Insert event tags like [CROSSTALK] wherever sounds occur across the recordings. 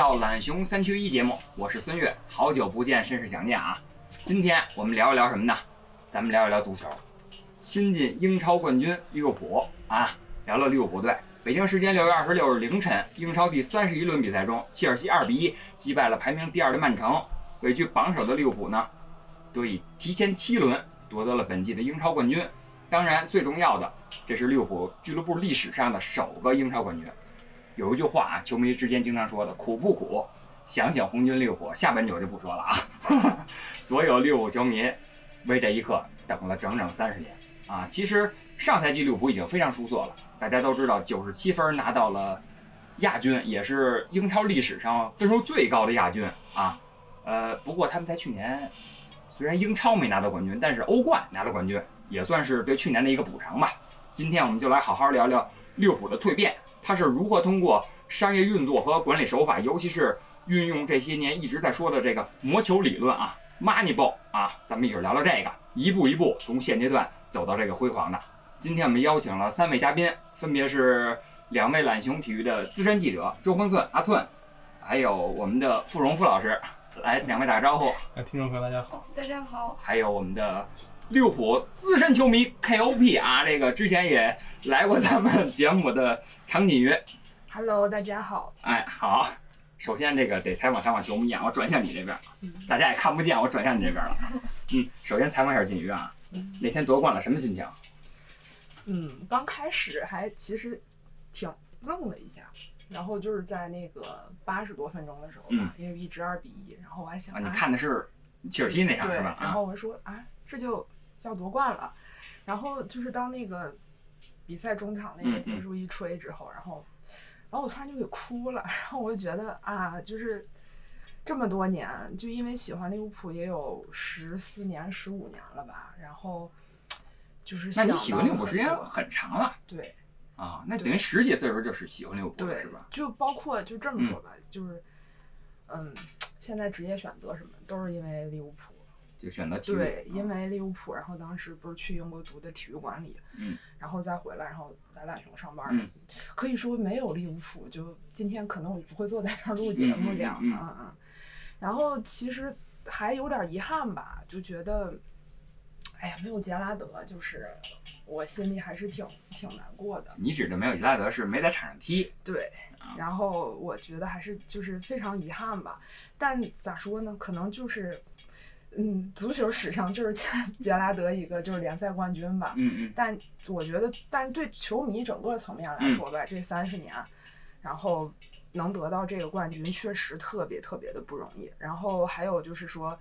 到懒熊三缺一节目，我是孙悦，好久不见，甚是想念啊！今天我们聊一聊什么呢？咱们聊一聊足球。新晋英超冠军利物浦啊，聊聊利物浦队。北京时间六月二十六日凌晨，英超第三十一轮比赛中，切尔西二比一击败了排名第二的曼城，位居榜首的利物浦呢，得以提前七轮夺得了本季的英超冠军。当然，最重要的，这是利物浦俱乐部历史上的首个英超冠军。有一句话啊，球迷之间经常说的“苦不苦”，想想红军利物浦，下半句我就不说了啊。[LAUGHS] 所有利物浦球迷为这一刻等了整整三十年啊！其实上赛季利物浦已经非常出色了，大家都知道，九十七分拿到了亚军，也是英超历史上分数最高的亚军啊。呃，不过他们在去年虽然英超没拿到冠军，但是欧冠拿了冠军，也算是对去年的一个补偿吧。今天我们就来好好聊聊利物浦的蜕变。他是如何通过商业运作和管理手法，尤其是运用这些年一直在说的这个魔球理论啊，Moneyball 啊，咱们一会儿聊聊这个，一步一步从现阶段走到这个辉煌的。今天我们邀请了三位嘉宾，分别是两位懒熊体育的资深记者周峰寸阿寸，还有我们的傅荣富老师，来两位打个招呼。哎，听众朋友大家好，大家好，还有我们的利物浦资深球迷 KOP 啊，这个之前也来过咱们节目的常锦瑜。Hello，大家好。哎，好，首先这个得采访采访球迷啊，我转向你这边，大家也看不见，我转向你这边了。嗯，首先采访一下锦瑜啊，那天夺冠了，什么心情？嗯，刚开始还其实挺愣了一下，然后就是在那个八十多分钟的时候吧，因为一直二比一，然后我还想，你看的是切尔西那场是吧？啊，然后我说啊，这就要夺冠了，然后就是当那个比赛中场那个嗯结束一吹之后，然后，然后我突然就给哭了，[LAUGHS] 然后我就觉得啊，就是这么多年，就因为喜欢利物浦也有十四年、十五年了吧，然后就是那你喜欢利物浦时间很长了对啊，那等于十几岁的时候就是喜欢利物浦了对是吧？，就包括就这么说吧，就是嗯，现在职业选择什么都是因为利物浦。就选择体育。对，因为为利物浦，然后当时不是去英国读的体育管理，嗯，然后再回来，然后来懒熊上班，嗯，可以说没有利物浦，就今天可能我就不会坐在这儿录节目这样，嗯嗯嗯嗯嗯。然后其实还有点遗憾吧，就觉得，哎呀，没有杰拉德，就是我心里还是挺挺难过的。你指的没有杰拉德是没在场上踢，对，然后我觉得还是就是非常遗憾吧。但咋说呢？可能就是，嗯，足球史上就是 [LAUGHS] 杰杰拉德一个就是联赛冠军吧。嗯嗯，但我觉得，但是对球迷整个层面来说吧，这三十年，然后能得到这个冠军，确实特别特别的不容易。然后还有就是说，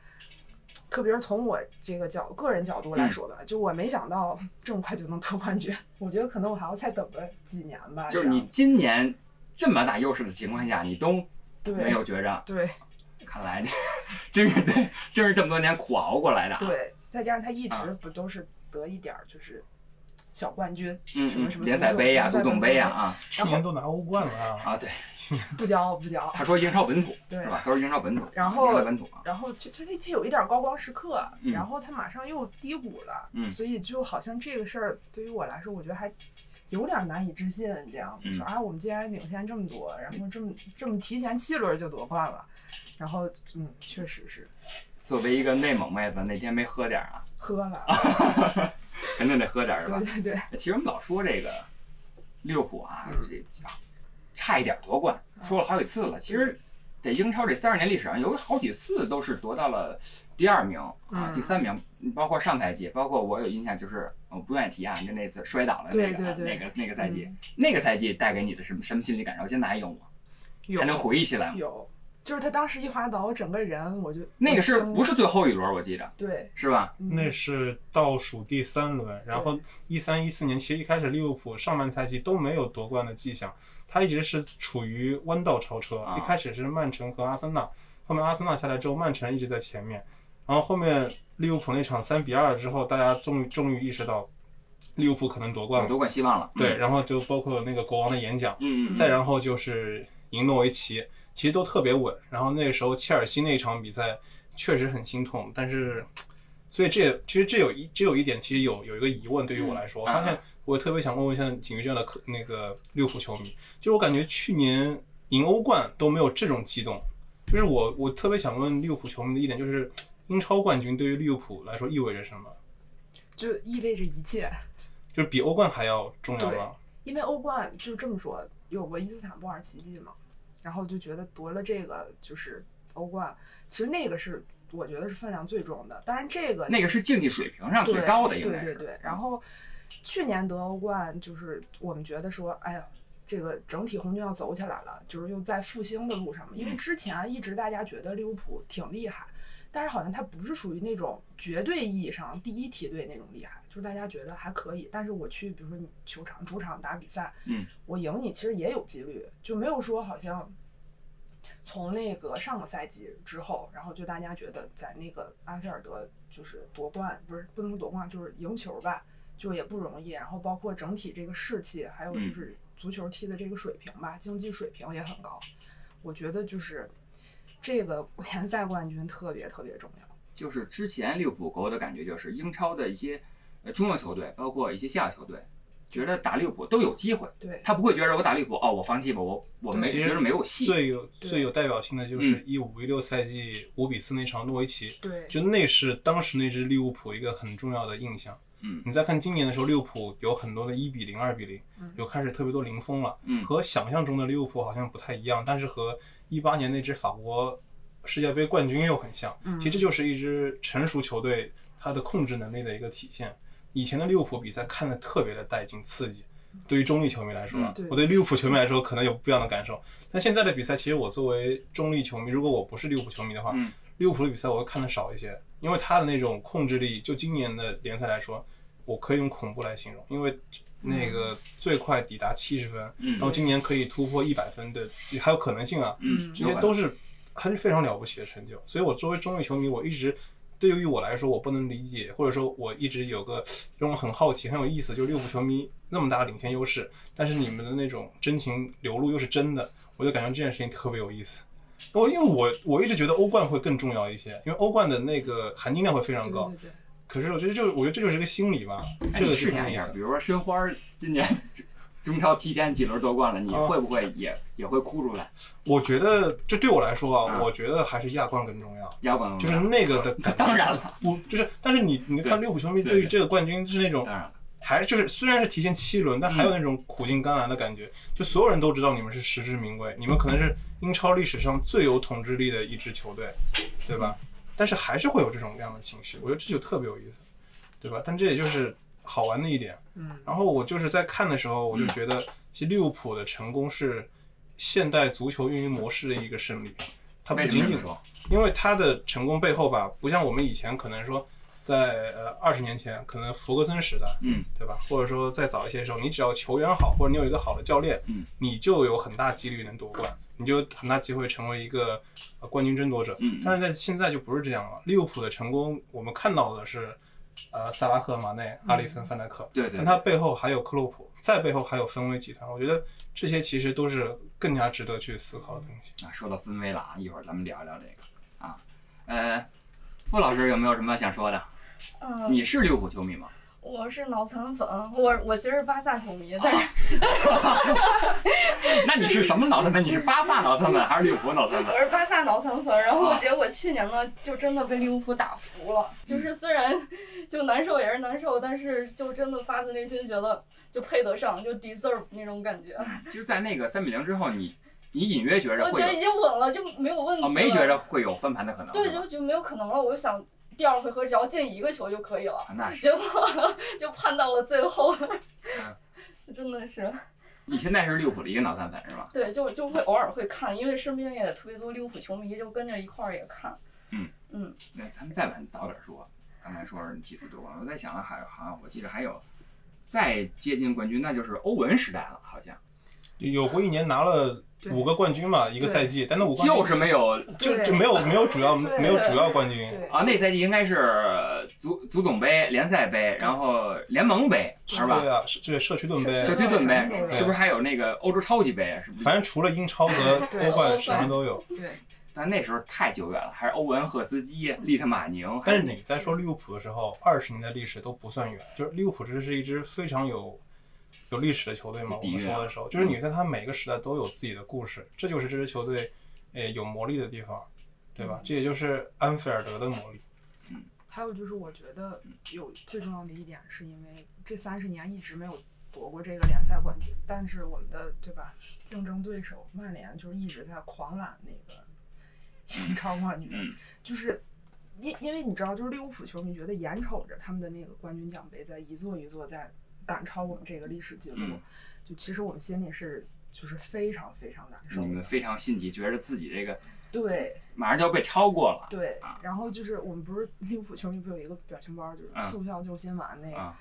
特别是从我这个角个人角度来说吧，就我没想到 [LAUGHS] 这么快就能得冠军，我觉得可能我还要再等个几年吧。就是你今年这么大优势的情况下，你都没有觉着，对看来这 [LAUGHS] 真是对，真是这么多年苦熬过来的啊。对，再加上他一直啊不都是得一点儿就是小冠军，什么什么联赛杯呀、足总杯呀啊去年都拿欧冠了啊，啊，对，[LAUGHS] 不骄傲不骄傲。他说英超本土对是吧？他说英超本土，然后英超本土啊，然后就就他他有一点高光时刻，嗯然后他马上又低谷了，嗯所以就好像这个事儿对于我来说，我觉得还有点难以置信。这样嗯说啊，我们竟然领先这么多，然后这么这么提前七轮就夺冠了，然后嗯，确实是作为一个内蒙妹子，那天没喝点儿啊，喝了，[LAUGHS] 肯定得喝点儿是吧对？对对，其实我们老说这个利物浦啊，嗯这差一点夺冠，说了好几次了。其实在英超这三十年历史上有好几次都是夺到了第二名啊、嗯第三名，包括上赛季，包括我有印象，就是我不愿意提啊，就那次摔倒了那个对对对那个那个赛季，嗯那个赛季带给你的什么什么心理感受？现在还有吗？有还能回忆起来吗？有，就是他当时一滑倒，我整个人我就那个是不是最后一轮？我记得对，是吧？嗯那是倒数第三轮，然后一三一四年，其实一开始利物浦上半赛季都没有夺冠的迹象，他一直是处于弯道超车。啊一开始是曼城和阿森纳，后面阿森纳下来之后，曼城一直在前面，然后后面利物浦那场三比二之后，大家终于终于意识到利物浦可能夺冠了。夺冠希望了。对，，然后就包括那个国王的演讲，嗯嗯，再然后就是赢诺维奇，其实都特别稳。然后那个时候切尔西那场比赛确实很心痛，但是，所以这也其实这有一这有一点，其实有有一个疑问对于我来说，嗯我发现我特别想问问像景瑜这样的客那个利物浦球迷，就是我感觉去年赢欧冠都没有这种激动，就是我我特别想问利物浦球迷的一点就是。英超冠军对于利物浦来说意味着什么？就意味着一切。就是比欧冠还要重要吗？因为欧冠就这么说，有过伊斯坦布尔奇迹嘛，然后就觉得夺了这个就是欧冠，其实那个是我觉得是分量最重的。当然这个那个是竞技水平上最高的，应该是。对对对。然后去年得欧冠，就是我们觉得说，哎呀。这个整体红军要走起来了，就是又在复兴的路上嘛。因为之前一直大家觉得利物浦挺厉害，但是好像他不是属于那种绝对意义上第一梯队那种厉害，就是大家觉得还可以。但是我去，比如说你球场主场打比赛，嗯，我赢你其实也有几率，就没有说好像从那个上个赛季之后，然后就大家觉得在那个安菲尔德就是夺冠，不是不能夺冠，就是赢球吧，就也不容易。然后包括整体这个士气，还有就是足球踢的这个水平吧，竞技水平也很高。我觉得就是这个联赛冠军特别特别重要。就是之前利物浦给我的感觉就是英超的一些呃中游球队，包括一些下游球队，觉得打利物浦都有机会，对，他不会觉得我打利物浦哦，我放弃吧，我我没觉得没有戏。最有最有代表性的就是一五一六赛季五比四那场诺维奇，对，就那是当时那支利物浦一个很重要的印象。嗯。你再看今年的时候，利物浦有很多的一比零、二比零嗯，有开始特别多零封了，嗯。和想象中的利物浦好像不太一样，但是和一八年那支法国世界杯冠军又很像。嗯。其实这就是一支成熟球队它的控制能力的一个体现。以前的利物浦比赛看的特别的带劲刺激，对于中立球迷来说啊嗯对，我对利物浦球迷来说可能有不一样的感受。但现在的比赛，其实我作为中立球迷，如果我不是利物浦球迷的话，嗯利物浦的比赛我会看的少一些，因为他的那种控制力，就今年的联赛来说，我可以用恐怖来形容，因为那个最快抵达七十分，嗯到今年可以突破一百分的，还有可能性啊，嗯，这些都是还是非常了不起的成就。所以我作为中立球迷，我一直对于我来说，我不能理解，或者说我一直有个让我很好奇、很有意思，就是利物浦球迷那么大的领先优势，但是你们的那种真情流露又是真的，我就感觉这件事情特别有意思。我因为我我一直觉得欧冠会更重要一些，因为欧冠的那个含金量会非常高。对对对。可是我觉得就我觉得这就是一个心理吧，哎这个你试想一下，是很有意思。比如说申花今年 [LAUGHS] 中超提前几轮夺冠了，你啊会不会也也会哭出来？我觉得这对我来说啊，啊我觉得还是亚冠更重要。亚冠就是那个的 [LAUGHS] 感觉，当然了，不就是，但是你你看利物浦球迷对对于这个冠军是那种当然了，还就是虽然是提前七轮，但还有那种苦尽甘来的感觉。就所有人都知道你们是实至名归，你们可能是英超历史上最有统治力的一支球队，对吧？但是还是会有这种样的情绪，我觉得这就特别有意思，对吧？但这也就是好玩的一点。嗯，然后我就是在看的时候，我就觉得其实利物浦的成功是现代足球运营模式的一个胜利，它不仅仅？因为它的成功背后吧，不像我们以前可能说在呃二十年前，可能弗格森时代，嗯，对吧？或者说再早一些时候，你只要球员好，或者你有一个好的教练，嗯，你就有很大几率能夺冠，你就很大机会成为一个、呃、冠军争夺者。嗯，但是在现在就不是这样了。利物浦的成功，我们看到的是，呃，萨拉赫、马内、阿里森、范戴克，对对但，他背后还有克洛普，在背后还有分威集团。我觉得这些其实都是更加值得去思考的东西。啊，说到分威了啊，一会儿咱们聊一聊这个啊。呃，傅老师有没有什么想说的？呃，你是利物浦球迷吗？我是脑残粉，我我其实是巴萨球迷，但是 [LAUGHS] 那你是什么脑残粉？你是巴萨脑残粉还是利物浦脑残粉？我是巴萨脑残粉。然后啊结果去年呢，就真的被利物浦打服了。就是虽然就难受也是难受，但是就真的发自内心觉得就配得上，就 deserve 那种感觉。[LAUGHS] 就是在那个三比零之后，你你隐约觉着我觉得已经稳了，就没有问题啊，了。没觉着会有翻盘的可能。对，就就没有可能了。我就想第二回合只要进一个球就可以了。啊那是。结果 [LAUGHS] 就判到了最后，嗯 [LAUGHS] 真的是。你现在是利物浦的一个脑残粉是吧？对，就就会偶尔会看，因为身边也特别多利物浦球迷，就跟着一块儿也看。嗯嗯，那咱们再往早点说，刚才说是几次夺冠，我在想还好像我记得还有再接近冠军，那就是欧文时代了，好像有过一年拿了对五个冠军嘛，一个赛季，但那五个冠军就是没有就就没有没有主要没有主要冠军，啊，那赛季应该是足足总杯、联赛杯，然后联盟杯是吧对？啊，是这社区盾杯，社区盾杯是不是还有那个欧洲超级杯啊？是不是？反正除了英超和欧冠欧冠什么都有。对，但那时候太久远了，还是欧文、赫斯基、利特马宁。但是你在说利物浦的时候，二十年的历史都不算远，就是利物浦这是一支非常有有历史的球队嘛。我们说的时候，就是你在他每个时代都有自己的故事，这就是这支球队诶有魔力的地方，对吧？这也就是安菲尔德的魔力。嗯还有就是我觉得有最重要的一点，是因为这三十年一直没有夺过这个联赛冠军，但是我们的对吧竞争对手曼联就是一直在狂揽那个英超冠军，嗯就是因因为你知道，就是利物浦球迷觉得眼瞅着他们的那个冠军奖杯在一座一座在赶超我们这个历史记录，嗯就其实我们心里是就是非常非常难受的。你们非常心急，觉得自己这个对马上就要被超过了。对啊，然后就是我们不是利物浦球迷不有一个表情包，就是啊速效救心丸那个，啊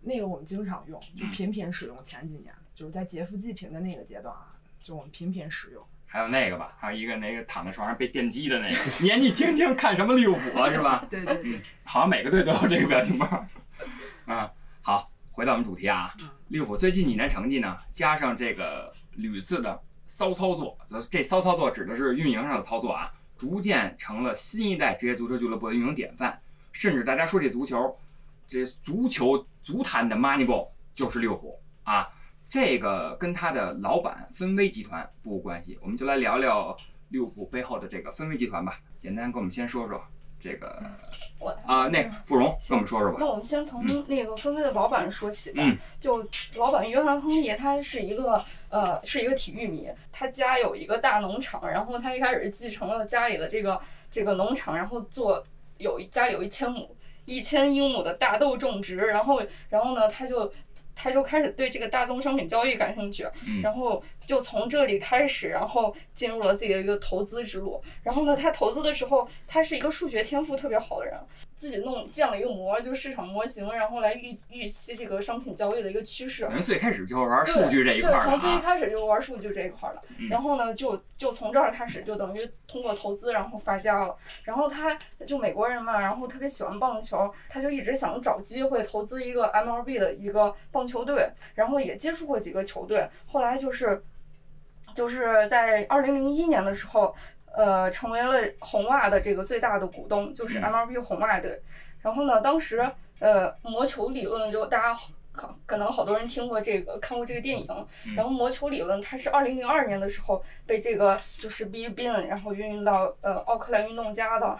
那个我们经常用，就嗯频频使用。前几年就是在劫富济贫的那个阶段啊，就我们频频使用。还有那个吧，还有一个那个躺在床上被电击的那个，年纪轻轻看什么利物浦啊，是吧？[LAUGHS] 对对对，好像每个队都有这个表情包。嗯，好，回到我们主题啊嗯，利物浦最近几年成绩呢，加上这个屡次的骚操作，这骚操作指的是运营上的操作啊，逐渐成了新一代职业足球俱乐部的运营典范。甚至大家说起足球，这足球足坛的 Moneyball 就是利物浦啊。这个跟他的老板芬威集团不无关系，我们就来聊聊利物浦背后的这个芬威集团吧。简单跟我们先说说这个我啊，那傅荣跟我们说说吧。那我们先从那个分飞的老板说起吧。嗯就老板约翰·亨利，他是一个呃是一个体育迷，他家有一个大农场，然后他一开始继承了家里的这个这个农场，然后做有一家里有一千亩一千英亩的大豆种植，然后然后呢他就。他就开始对这个大宗商品交易感兴趣，嗯然后就从这里开始，然后进入了自己的一个投资之路。然后呢，他投资的时候，他是一个数学天赋特别好的人，自己弄建了一个模，就市场模型，然后来预预期这个商品交易的一个趋势。等于最开始就是玩数据这一块对，儿从最一。开始就玩数据这一块儿的，嗯然后呢，就就从这儿开始，就等于通过投资然后发家了。然后他就美国人嘛，然后特别喜欢棒球，他就一直想找机会投资一个 MLB 的一个棒球队，然后也接触过几个球队，后来就是就是在二零零一年的时候，呃，成为了红袜的这个最大的股东，就是嗯。MLB 红袜队。然后呢，当时呃，魔球理论就大家可可能好多人听过这个，看过这个电影。嗯。然后魔球理论它是二零零二年的时候被这个就是 Big Ben 然后运用到呃奥克兰运动家的。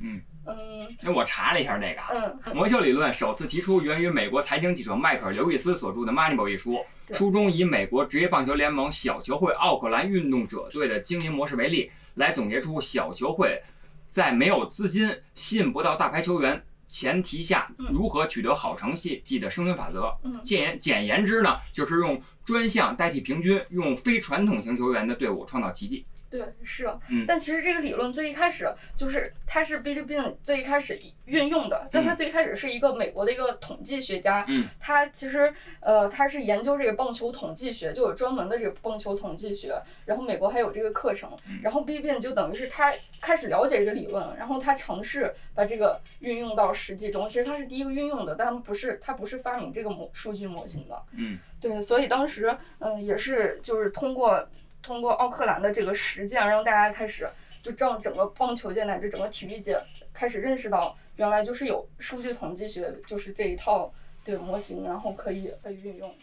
嗯。嗯。那我查了一下这个啊，嗯。魔球理论首次提出源于美国财经记者迈克尔·刘易斯所著的《Moneyball》一书，书中以美国职业棒球联盟小球会奥克兰运动者队的经营模式为例，来总结出小球会在没有资金、吸引不到大牌球员前提下嗯如何取得好成绩的生存法则。嗯简言简言之呢，就是用专项代替平均，用非传统型球员的队伍创造奇迹。对，是嗯，但其实这个理论最一开始就是它是 Billy Bean 最一开始运用的，但他最一开始是一个美国的一个统计学家，嗯，他其实呃他是研究这个棒球统计学，就有专门的这个棒球统计学，然后美国还有这个课程，然后 Billy Bean 就等于是他开始了解这个理论，然后他尝试把这个运用到实际中，其实他是第一个运用的，但不是他不是发明这个模数据模型的，嗯，对，所以当时嗯、呃也是就是通过。通过奥克兰的这个实践，让大家开始就让整个棒球界乃至整个体育界开始认识到，原来就是有数据统计学就是这一套对模型，然后可以被运用。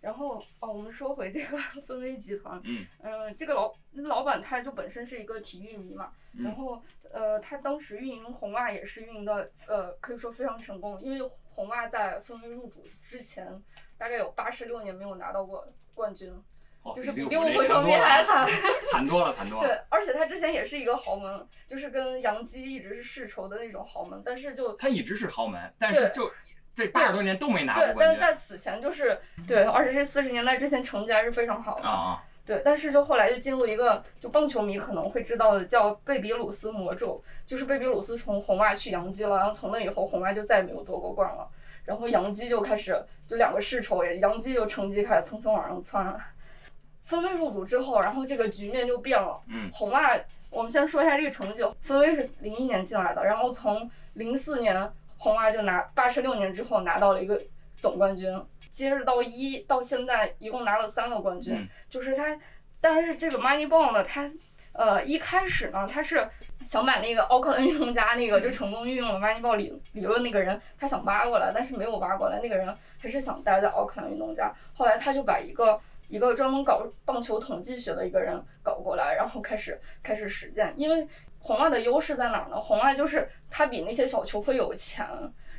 然后哦，我们说回这个 [LAUGHS] 分威集团，嗯呃这个老老板他就本身是一个体育迷嘛，嗯然后呃他当时运营红袜也是运营的呃可以说非常成功，因为红袜在分威入主之前大概有八十六年没有拿到过冠军。哦就是比利物浦球迷还惨。[LAUGHS] 惨多了，惨多了。对，而且他之前也是一个豪门，就是跟杨基一直是世仇的那种豪门，但是就他一直是豪门，但是就这八十多年都没拿过对，冠但是在此前就是对，而且是四十年代之前成绩还是非常好的。啊啊！对，但是就后来就进入一个就棒球迷可能会知道的叫贝比鲁斯魔咒，就是贝比鲁斯从红袜去洋基了，然后从那以后红袜就再也没有夺过冠了，然后洋基就开始就两个世仇也，洋基就成绩开始蹭蹭往上窜，分威入组之后，然后这个局面就变了，嗯，红袜我们先说一下这个成绩，分威是零一年进来的，然后从零四年红袜就拿八十六年之后拿到了一个总冠军。接着到一到现在一共拿了三个冠军，嗯就是他，但是这个 Moneyball 呢，他呃一开始呢，他是想把那个奥克兰运动家那个就成功运用了 Moneyball 理理论那个人，他想挖过来，但是没有挖过来，那个人还是想待在奥克兰运动家。后来他就把一个一个专门搞棒球统计学的一个人搞过来，然后开始开始实践。因为红袜的优势在哪儿呢？红袜就是他比那些小球会有钱，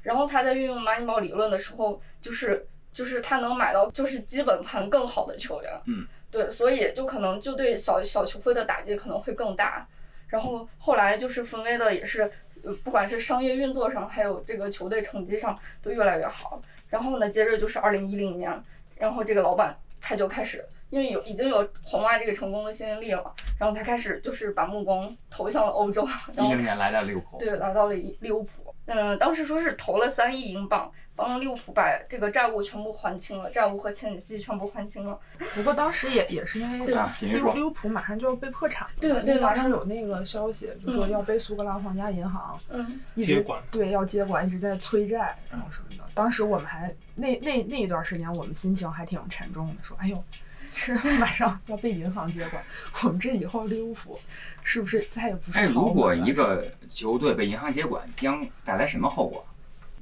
然后他在运用 Moneyball 理论的时候，就是。就是他能买到就是基本盘更好的球员，嗯，对，所以就可能就对小小球会的打击可能会更大。然后后来就是分威的也是，呃，不管是商业运作上，还有这个球队成绩上都越来越好。然后呢，接着就是二零一零年，然后这个老板他就开始，因为有已经有红袜这个成功的吸引力了，然后他开始就是把目光投向了欧洲，然后一零年来到利物浦，对来到了利物浦。嗯，当时说是投了三亿英镑，帮利物浦把这个债务全部还清了，债务和欠息全部还清了。不过当时也也是因为利物利物浦马上就要被破产了，对因为当时对马上有那个消息，就说嗯要被苏格兰皇家银行嗯，一直接管对要接管，一直在催债，然后什么的。当时我们还那那那一段时间，我们心情还挺沉重的，说哎呦，是马上要被银行接管，[LAUGHS] 我们这以后利物浦是不是再也不是哎，如果一个球队被银行接管，将带来什么后果？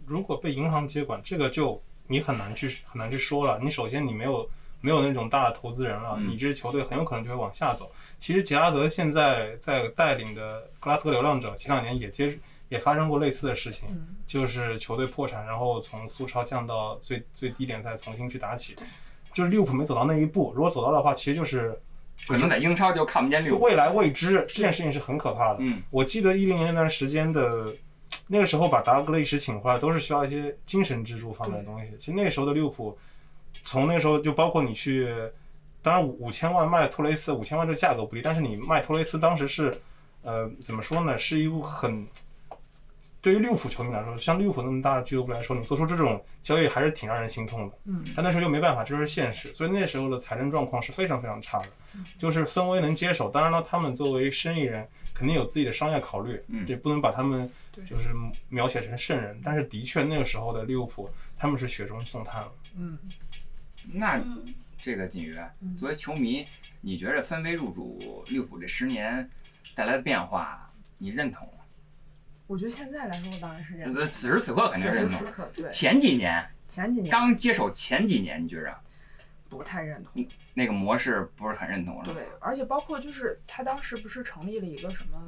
如果被银行接管，这个就你很难去很难去说了。你首先你没有没有那种大的投资人了，嗯你这支球队很有可能就会往下走。其实杰拉德现在在带领的格拉斯哥流浪者，前两年也接也发生过类似的事情，嗯就是球队破产，然后从苏超降到最最低点，再重新去打起。就是利物浦没走到那一步，如果走到的话，其实就是可能在英超就看不见利物浦。未来未知这件事情是很可怕的。嗯，我记得一零年那段时间的，那个时候把达格雷什请回来，都是需要一些精神支柱方面的东西。其实那时候的利物浦，从那时候就包括你去，当然五五千万卖托雷斯，五千万这个价格不低，但是你卖托雷斯当时是，呃，怎么说呢，是一部很。对于利物浦球迷来说，像利物浦那么大的俱乐部来说，你做出这种交易还是挺让人心痛的。嗯，但那时候又没办法，这就是现实，所以那时候的财政状况是非常非常差的。就是氛围能接手，当然了，他们作为生意人肯定有自己的商业考虑，嗯。这不能把他们就是描写成圣人。但是的确，那个时候的利物浦他们是雪中送炭了。嗯，那嗯。这个锦瑜嗯。作为球迷，你觉得分威入主利物浦这十年带来的变化，你认同吗？我觉得现在来说当然是这样，呃此时此刻肯定此时是认同。此刻对。前几年前几年。刚接手前几年，你觉着不太认同。那个模式不是很认同了？对，而且包括就是他当时不是成立了一个什么，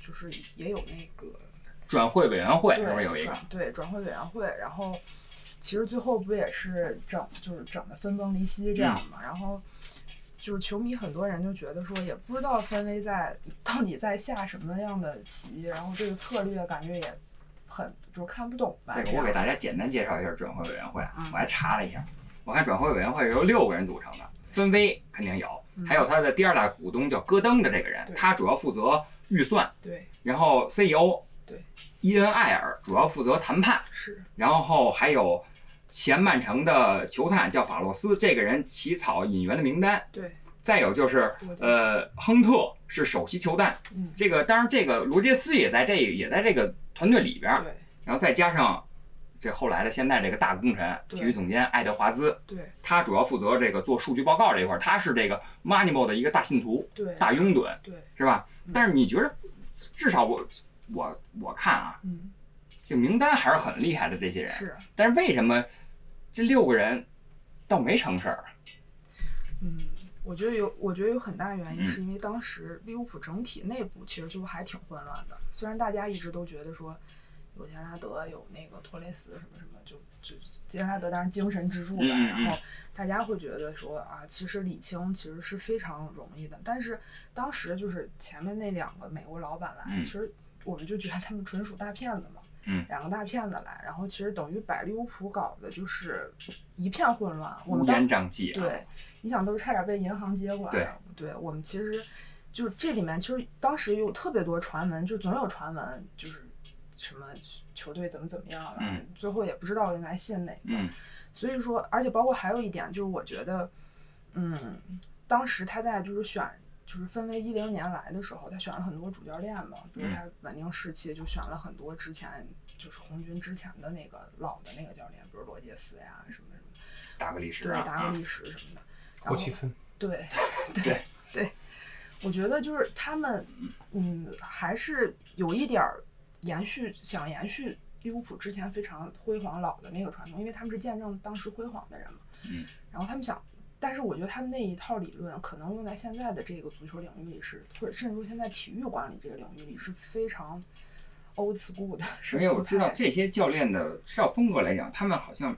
就是也有那个转会委员会对是不是有一个？转对转会委员会，然后其实最后不也是整就是整的分崩离析这样嗯嘛，然后。就是球迷很多人就觉得说，也不知道分威在到底在下什么样的棋，然后这个策略感觉也很就是看不懂吧。这个我给大家简单介绍一下转会委员会我还查了一下，我看转会委员会是由六个人组成的，分威肯定有，还有他的第二大股东叫戈登的这个人，他主要负责预算，对然后 CEO 对伊恩艾尔主要负责谈判，是然后还有前曼城的球探叫法洛斯，这个人起草引援的名单，对，再有就是呃亨特是首席球探，嗯这个当然这个罗杰斯也在这也在这个团队里边然后再加上这后来的现在这个大功臣体育总监爱德华兹，对他主要负责这个做数据报告这一块儿，他是这个 Moneyball 的一个大信徒、对大拥趸，对，是吧嗯？但是你觉得，至少我我我看啊，嗯这名单还是很厉害的这些人，是但是为什么这六个人倒没成事儿？嗯，我觉得有，我觉得有很大原因嗯是因为当时利物浦整体内部其实就还挺混乱的。虽然大家一直都觉得说有杰拉德有那个托雷斯什么什么，就就杰拉德当然精神支柱吧，嗯嗯嗯然后大家会觉得说啊，其实理清其实是非常容易的。但是当时就是前面那两个美国老板来，嗯其实我们就觉得他们纯属大骗子嘛。嗯两个大骗子来，然后其实等于把利物浦搞的就是一片混乱。我乌烟瘴气啊。对，你想都是差点被银行接管对。对，我们其实就是这里面其实当时有特别多传闻，就总有传闻就是什么球队怎么怎么样了，嗯最后也不知道应该信哪个。嗯所以说，而且包括还有一点就是，我觉得，嗯，当时他在就是选。就是分为一零年来的时候，他选了很多主教练嘛，比如嗯他稳定士气，就选了很多之前就是红军之前的那个老的那个教练，比如罗杰斯呀什么什么，达格利什对，达格利什什么的。然后霍奇森，对 [LAUGHS] 对对，我觉得就是他们，嗯，还是有一点儿延续，想延续利物浦之前非常辉煌老的那个传统，因为他们是见证当时辉煌的人嘛。嗯。然后他们想，但是我觉得他们那一套理论可能用在现在的这个足球领域里是，或者甚至说现在体育管理这个领域里是非常 old school 的，是因为我知道这些教练的执教风格来讲，他们好像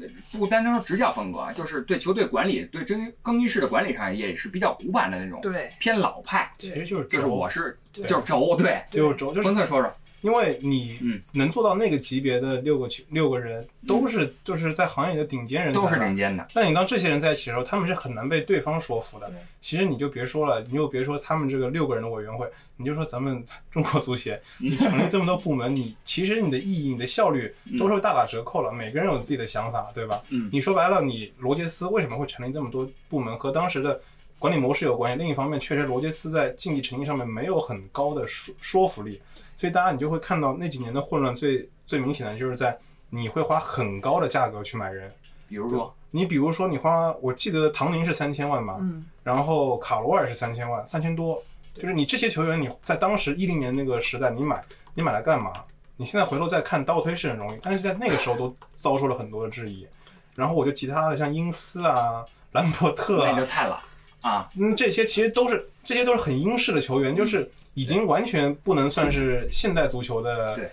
呃不单单说执教风格啊，就是对球队管理、对更更衣室的管理上也是比较古板的那种，对偏老派。其实就是就是我是就是轴，对。就是轴，就是冯特说说，因为你嗯能做到那个级别的六个球六个人，都是就是在行业里的顶尖人才都是顶尖的。那你当这些人在一起的时候，他们是很难被对方说服的。其实你就别说了，你就别说他们这个六个人的委员会，你就说咱们中国足协，你成立这么多部门，你 [LAUGHS] 其实你的意义、你的效率都是大打折扣了。每个人有自己的想法，对吧？嗯你说白了，你罗杰斯为什么会成立这么多部门，和当时的管理模式有关系。另一方面，确实罗杰斯在竞技成绩上面没有很高的说说服力，所以大家你就会看到那几年的混乱最最明显的就是在你会花很高的价格去买人。比如说，你比如说，你花，我记得唐宁是三千万吧，嗯，然后卡罗尔是三千万，三千多，就是你这些球员，你在当时一零年那个时代，你买，你买来干嘛？你现在回头再看倒推是很容易，但是在那个时候都遭受了很多的质疑。然后我就其他的像英斯啊、兰伯特啊那就，太老啊，嗯，这些其实都是这些都是很英式的球员，就是已经完全不能算是现代足球的对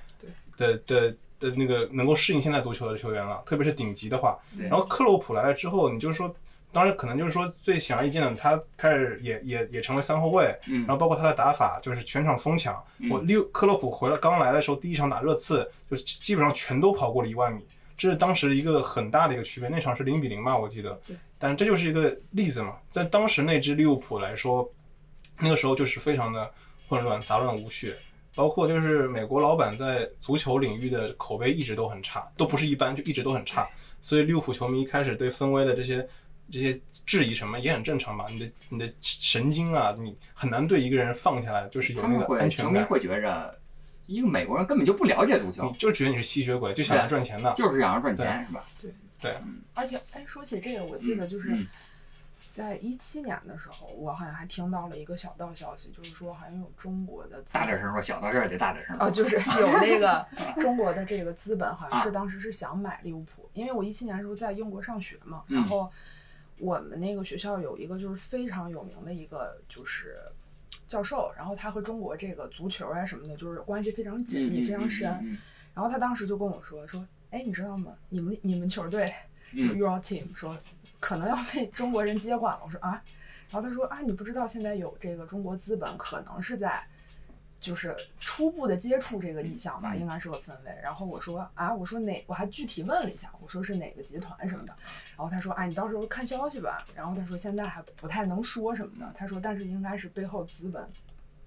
的的的那个能够适应现代足球的球员了，特别是顶级的话。然后克洛普来了之后，你就是说，当然可能就是说最显而易见的，他开始也也也成为三后卫，嗯然后包括他的打法就是全场疯抢。嗯我六克洛普回来刚来的时候，第一场打热刺，就是基本上全都跑过了一万米。这是当时一个很大的一个区别，那场是零比零吧，我记得。但这就是一个例子嘛，在当时那支利物浦来说，那个时候就是非常的混乱、杂乱无序，包括就是美国老板在足球领域的口碑一直都很差，都不是一般，就一直都很差。所以利物浦球迷一开始对分威的这些这些质疑什么也很正常吧？你的你的神经啊，你很难对一个人放下来，就是有那个安全感球迷。会觉着，一个美国人根本就不了解足球你，就觉得你是吸血鬼，就想着赚钱的。就是想要赚钱，是吧？对对而且哎，说起这个，我记得就是嗯在一七年的时候，我好像还听到了一个小道消息，就是说好像有中国的大点声说，小道事儿得大点声。啊，就是有那个 [LAUGHS] 中国的这个资本，好像是当时是想买利物浦，因为我一七年的时候在英国上学嘛，嗯然后我们那个学校有一个就是非常有名的一个就是教授，然后他和中国这个足球啊什么的，就是关系非常紧密，嗯非常深。嗯嗯然后他当时就跟我说说，哎，你知道吗？你们你们球队就嗯 Euro Team 说可能要被中国人接管了。我说啊，然后他说啊，你不知道现在有这个中国资本可能是在。就是初步的接触这个意向吧，嗯应该是个氛围。然后我说啊，我说哪，我还具体问了一下，我说是哪个集团什么的。然后他说啊，你到时候看消息吧。然后他说现在还不太能说什么的。他说但是应该是背后资本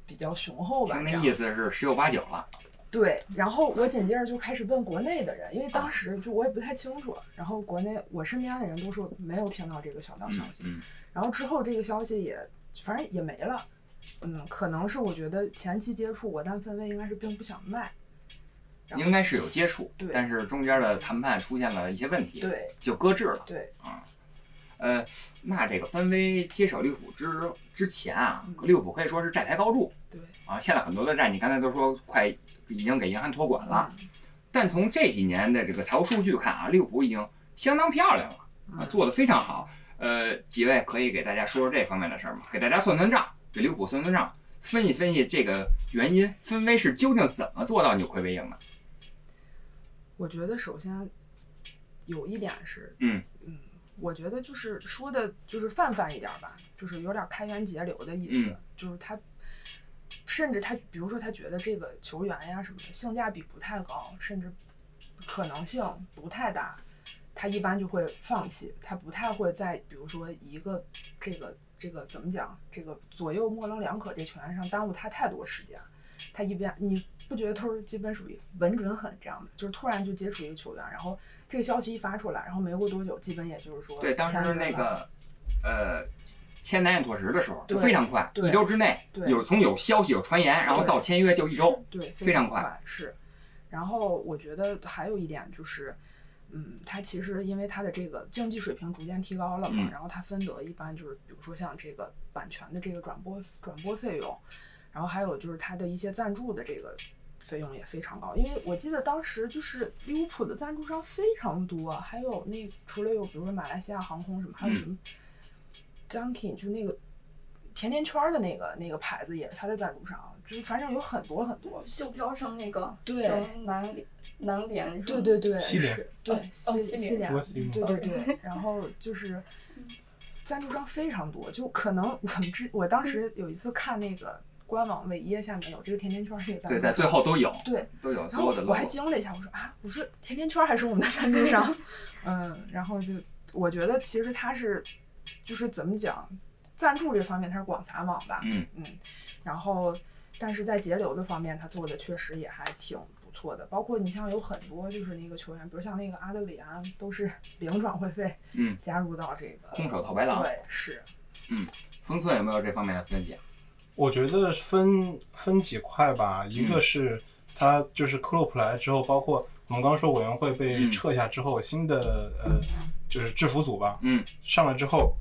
比较雄厚吧，听那。意思是十有八九了。对，然后我紧接着就开始问国内的人，因为当时就我也不太清楚，然后国内我身边的人都说没有听到这个小道嗯消息，嗯，然后之后这个消息也反正也没了，嗯，可能是我觉得前期接触过，但氛围应该是并不想卖，应该是有接触对，但是中间的谈判出现了一些问题，对就搁置了。对，啊呃，那这个分威接手利物浦之之前啊嗯，利物浦可以说是债台高筑对，啊，欠了很多的债。你刚才都说快已经给银行托管了，嗯但从这几年的这个财务数据看啊，利物浦已经相当漂亮了啊，嗯做得非常好。呃，几位可以给大家说说这方面的事儿吗？给大家算算账，给利物浦算算账，分析分析这个原因，分威是究竟怎么做到扭亏为盈的？我觉得首先有一点是，嗯嗯，我觉得就是说的就是泛泛一点儿吧，就是有点开源节流的意思，嗯就是他甚至他比如说他觉得这个球员呀什么的性价比不太高，甚至可能性不太大，他一般就会放弃，他不太会在比如说一个这个这个怎么讲，这个左右模棱两可这球员上耽误他太多时间。他一边你不觉得都是基本属于稳准狠这样的，就是突然就接触一个球员，然后这个消息一发出来，然后没过多久，基本也就是说对，当时那个呃签南野拓实的时候就非常快，对一周之内对有从有消息有传言，然后到签约就一周。对，非常常快是。然后我觉得还有一点就是，嗯，他其实因为他的这个竞技水平逐渐提高了嘛，嗯然后他分得一般就是，比如说像这个版权的这个转播转播费用，然后还有就是他的一些赞助的这个费用也非常高。因为我记得当时就是利物浦的赞助商非常多，还有那除了有比如说马来西亚航空什么，还有嗯什么 Dunkin 就那个。甜甜圈儿的那个那个牌子也是他的赞助商，就是反正有很多很多，袖标上那个对南联南联是吗对对对，西联是，对哦西哦西联对对对，然后就是赞助商非常多，就可能我们之我当时 [LAUGHS] 有一次看那个官网尾页下面有这个甜甜圈儿这个赞助对，在，最后都有对，都有然后所有的我还。惊了一下，我说啊，我说甜甜圈儿还是我们的赞助商，[LAUGHS] 嗯，然后就我觉得其实他是就是怎么讲，赞助这方面它是广撒网吧，嗯嗯，然后但是在节流的方面，他做的确实也还挺不错的。包括你像有很多就是那个球员，比如像那个阿德里安，都是 [LAUGHS] 零转会费，嗯，加入到这个空手套白狼。对，是，嗯封村有没有这方面的分析？我觉得分分几块吧，一嗯个是他就是克洛普来之后，包括我们刚刚说委员会被嗯撤下之后，新的呃就是制服组吧，嗯上来之后，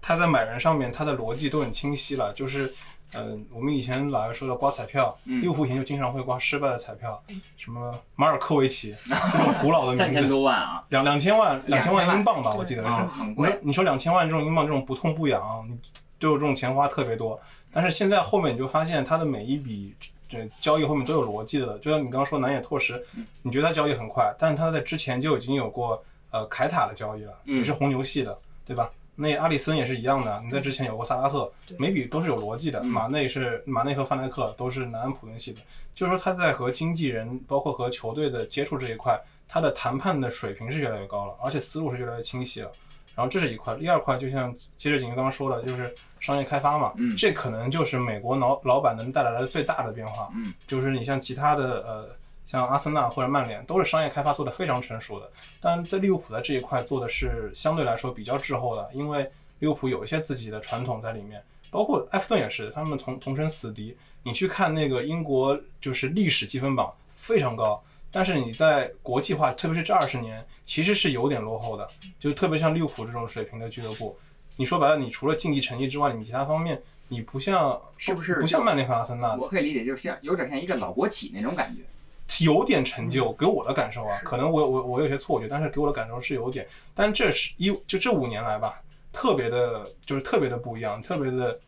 他在买人上面他的逻辑都很清晰了，就是。嗯，我们以前老爱说的刮彩票，嗯用户以前就经常会刮失败的彩票，什么马尔科维奇 [LAUGHS] 这种古老的三千名字，多万啊，两两千万两千万英镑吧，我记得是。你说贵。你说两千万这种英镑这种不痛不痒，你就有这种钱花特别多。但是现在后面你就发现它的每一笔这交易后面都有逻辑的，就像你刚刚说南野拓实，你觉得他交易很快，但是他在之前就已经有过呃凯塔的交易了，嗯也是红牛系的，对吧？那阿里森也是一样的，你在之前有过萨拉赫对，每笔都是有逻辑的。嗯马内是马内和范戴克都是南安普顿系的，就是说他在和经纪人包括和球队的接触这一块，他的谈判的水平是越来越高了，而且思路是越来越清晰了。然后这是一块，第二块就像接着景云刚刚说的，就是商业开发嘛，嗯这可能就是美国老老板能带来的最大的变化。嗯，就是你像其他的呃，像阿森纳或者曼联，都是商业开发做得非常成熟的，但在利物浦在这一块做的是相对来说比较滞后的，因为利物浦有一些自己的传统在里面，包括埃弗顿也是，他们同同城死敌。你去看那个英国就是历史积分榜非常高，但是你在国际化，特别是这二十年，其实是有点落后的。就特别像利物浦这种水平的俱乐部，你说白了，你除了竞技成绩之外，你其他方面你不像是不是不像曼联和阿森纳我可以理解，就像有点像一个老国企那种感觉。有点成就，给我的感受啊，可能我我我有些错觉，但是给我的感受是有点。但这是一就这五年来吧，特别的，就是特别的不一样，特别的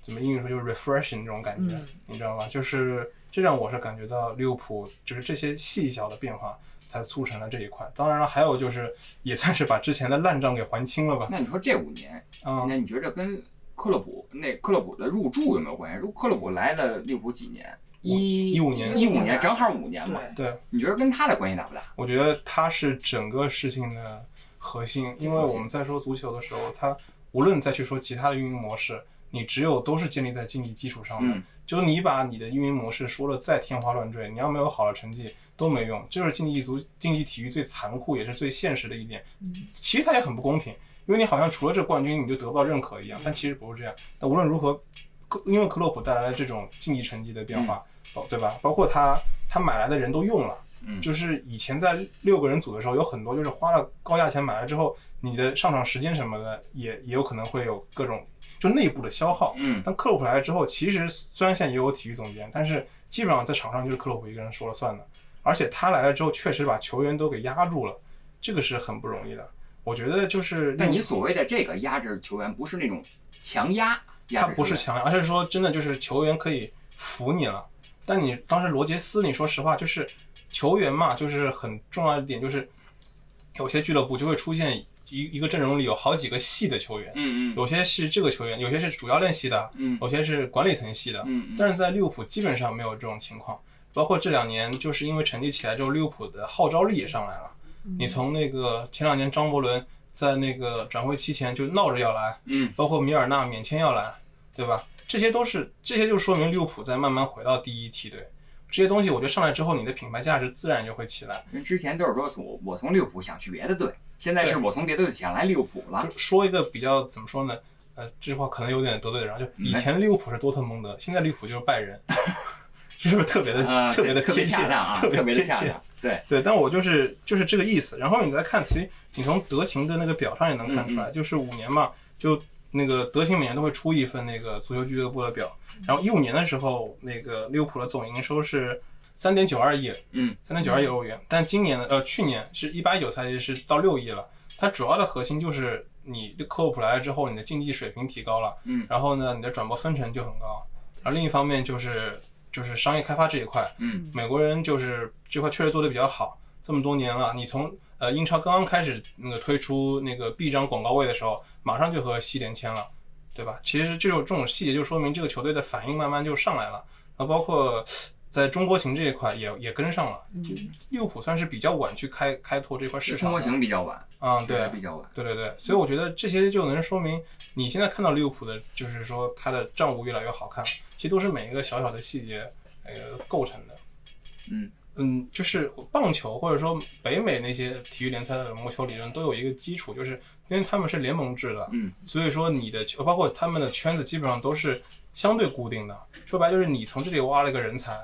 怎么英语说就是 refreshing 这种感觉，嗯你知道吗？就是这让我是感觉到利物浦就是这些细小的变化才促成了这一块。当然了，还有就是也算是把之前的烂账给还清了吧。那你说这五年，嗯，那你觉得跟克洛普那克洛普的入驻有没有关系？如克洛普来了利物浦几年？一一五年一五年正好五年嘛。对，你觉得跟他的关系大不大？我觉得他是整个事情的核心，因为我们在说足球的时候，他无论再去说其他的运营模式，你只有都是建立在竞技基础上的。嗯就是你把你的运营模式说的再天花乱坠，你要没有好的成绩都没用。这就是竞技足竞技体育最残酷也是最现实的一点。其实它也很不公平，因为你好像除了这冠军你就得不到认可一样，但其实不是这样。那无论如何，克因为克洛普带来了这种竞技成绩的变化，哦对吧？包括他他买来的人都用了。嗯就是以前在六个人组的时候，有很多就是花了高价钱买来之后，你的上场时间什么的也也有可能会有各种就内部的消耗。嗯但克洛普来了之后，其实虽然现在也有体育总监，但是基本上在场上就是克洛普一个人说了算的。而且他来了之后，确实把球员都给压住了，这个是很不容易的。我觉得就是但你所谓的这个压制球员，不是那种强压压他不是强压，而是说真的就是球员可以服你了。但你当时罗杰斯，你说实话，就是球员嘛，就是很重要的一点就是，有些俱乐部就会出现一一个阵容里有好几个系的球员，嗯嗯有些是这个球员，有些是主教练系的，嗯有些是管理层系的。嗯但是在利物浦基本上没有这种情况，包括这两年，就是因为成绩起来之后，利物浦的号召力也上来了。你从那个前两年张伯伦在那个转会期前就闹着要来，嗯，包括米尔纳免签要来，对吧？这些都是这些就说明利物浦在慢慢回到第一梯队。这些东西我觉得上来之后，你的品牌价值自然就会起来。因为之前都是说从我从利物浦想去别的队，现在是我从别的队想来利物浦了。就说一个比较怎么说呢？呃，这句话可能有点得罪人啊。就以前利物浦是多特蒙德，[LAUGHS] 现在利物浦就是拜仁，[LAUGHS] 是不是特别的、呃，特别的特别贴切恰当啊，[LAUGHS] 特特别的贴切。恰当。对，对，但我就是就是这个意思。然后你再看，其实你从德勤的那个表上也能看出来，嗯就是五年嘛，就那个德勤每年都会出一份那个足球俱乐部的表。然后一五年的时候，那个利物浦的总营收是三点九二亿，嗯，三点九二亿欧元。但今年的呃去年是一八一九赛季是到六亿了。它主要的核心就是你科沃普来了之后，你的竞技水平提高了，嗯，然后呢，你的转播分成就很高。而另一方面就是就是商业开发这一块，嗯，美国人就是这块确实做的比较好。这么多年了，你从呃英超刚刚开始那个推出那个 B 张广告位的时候，马上就和西联签了，对吧？其实这种这种细节就说明这个球队的反应慢慢就上来了。然后包括在中国行这一块也也跟上了，利物浦算是比较晚去开开拓这块市场。中国行比较晚，嗯、对，比较晚。对对对，所以我觉得这些就能说明你现在看到利物浦的，就是说它的账务越来越好看，其实都是每一个小小的细节呃构成的。嗯嗯，就是棒球或者说北美那些体育联赛的魔球理论都有一个基础，就是因为他们是联盟制的，嗯，所以说你的球包括他们的圈子基本上都是相对固定的。说白就是你从这里挖了一个人才，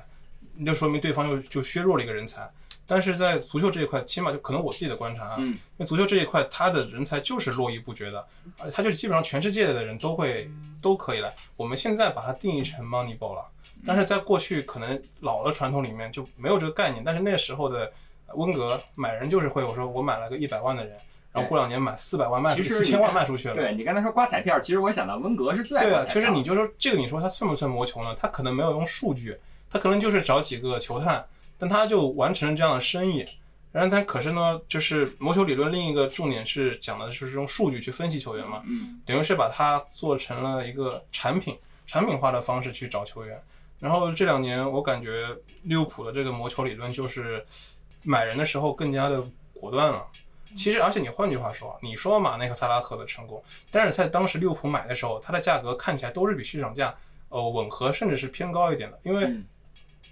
那就说明对方就就削弱了一个人才。但是在足球这一块，起码就可能我自己的观察啊，嗯因为足球这一块，他的人才就是络绎不绝的，而且它就基本上全世界的人都会都可以来。我们现在把它定义成 Moneyball 了，但是在过去可能老的传统里面就没有这个概念。但是那时候的温格买人就是会，我说我买了个一百万的人，然后过两年买四百万卖出去，四千万卖出去了。对你刚才说刮彩票，其实我想到温格是最爱对啊，其实你就说这个，你说他算不算魔球呢？他可能没有用数据，他可能就是找几个球探，但他就完成了这样的生意。然后他可是呢，就是魔球理论另一个重点是讲的就是用数据去分析球员嘛，嗯等于是把它做成了一个产品，产品化的方式去找球员。然后这两年我感觉利物浦的这个魔球理论就是买人的时候更加的果断了。其实，而且你换句话说，你说马内和萨拉赫的成功，但是在当时利物浦买的时候，它的价格看起来都是比市场价呃吻合，甚至是偏高一点的。因为嗯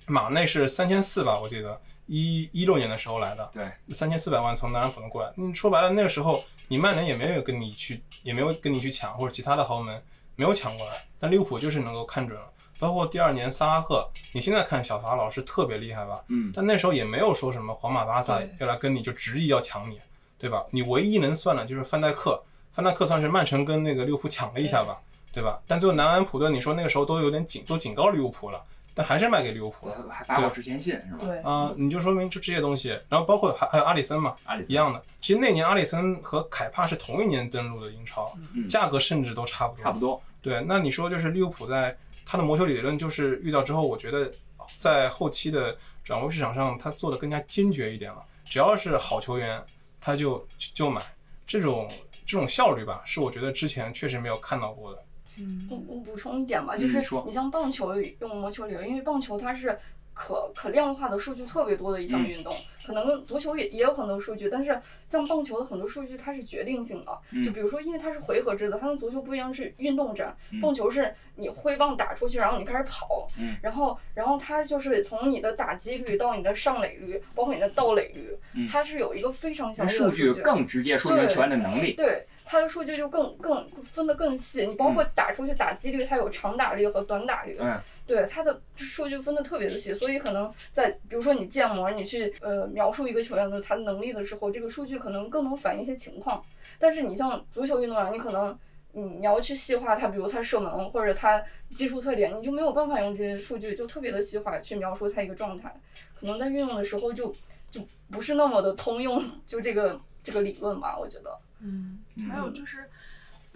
马内是三千四吧，我记得一一六年的时候来的，对，三千四百万从南安普顿过来。你说白了，那个时候你曼联也没有跟你去，也没有跟你去抢，或者其他的豪门没有抢过来，但利物浦就是能够看准了。包括第二年萨拉赫，你现在看小法老师特别厉害吧？嗯，但那时候也没有说什么皇马、巴萨要来跟你就执意要抢你，对吧？你唯一能算的就是范戴克，范戴克算是曼城跟那个利物浦抢了一下吧，对吧？但最后南安普顿，你说那个时候都有点警，都警告利物浦了，但还是卖给利物浦了。还发过致歉信是吧？对，啊、你就说明就这些东西，然后包括还还有阿里森嘛，阿里一样的。其实那年阿里森和凯帕是同一年登陆的英超，嗯价格甚至都差不多。差不多。对，那你说就是利物浦在他的魔球理论就是遇到之后，我觉得在后期的转会市场上，他做的更加坚决一点了。只要是好球员，他就就买。这种这种效率吧，是我觉得之前确实没有看到过的。嗯我我补充一点吧，嗯就是说你像棒球用魔球理论，因为棒球它是可可量化的数据特别多的一项嗯运动，可能足球也也有很多数据，但是像棒球的很多数据它是决定性的，嗯就比如说因为它是回合制的，它跟足球不一样是运动战，嗯棒球是你挥棒打出去，然后你开始跑，嗯然后然后它就是从你的打击率到你的上垒率，包括你的盗垒率，嗯它是有一个非常详细的数据更直接说明球员的能力。对，它的数据就更更分得更细。你包括打出去打击率，它有长打率和短打率。嗯，对，它的数据分的特别的细，所以可能在比如说你建模，你去呃描述一个球员的他的能力的时候，这个数据可能更能反映一些情况。但是你像足球运动员，你可能嗯你要去细化他，比如他射门或者他技术特点，你就没有办法用这些数据就特别的细化去描述他一个状态。可能在运用的时候就就不是那么的通用，就这个这个理论吧，我觉得。嗯，还有就是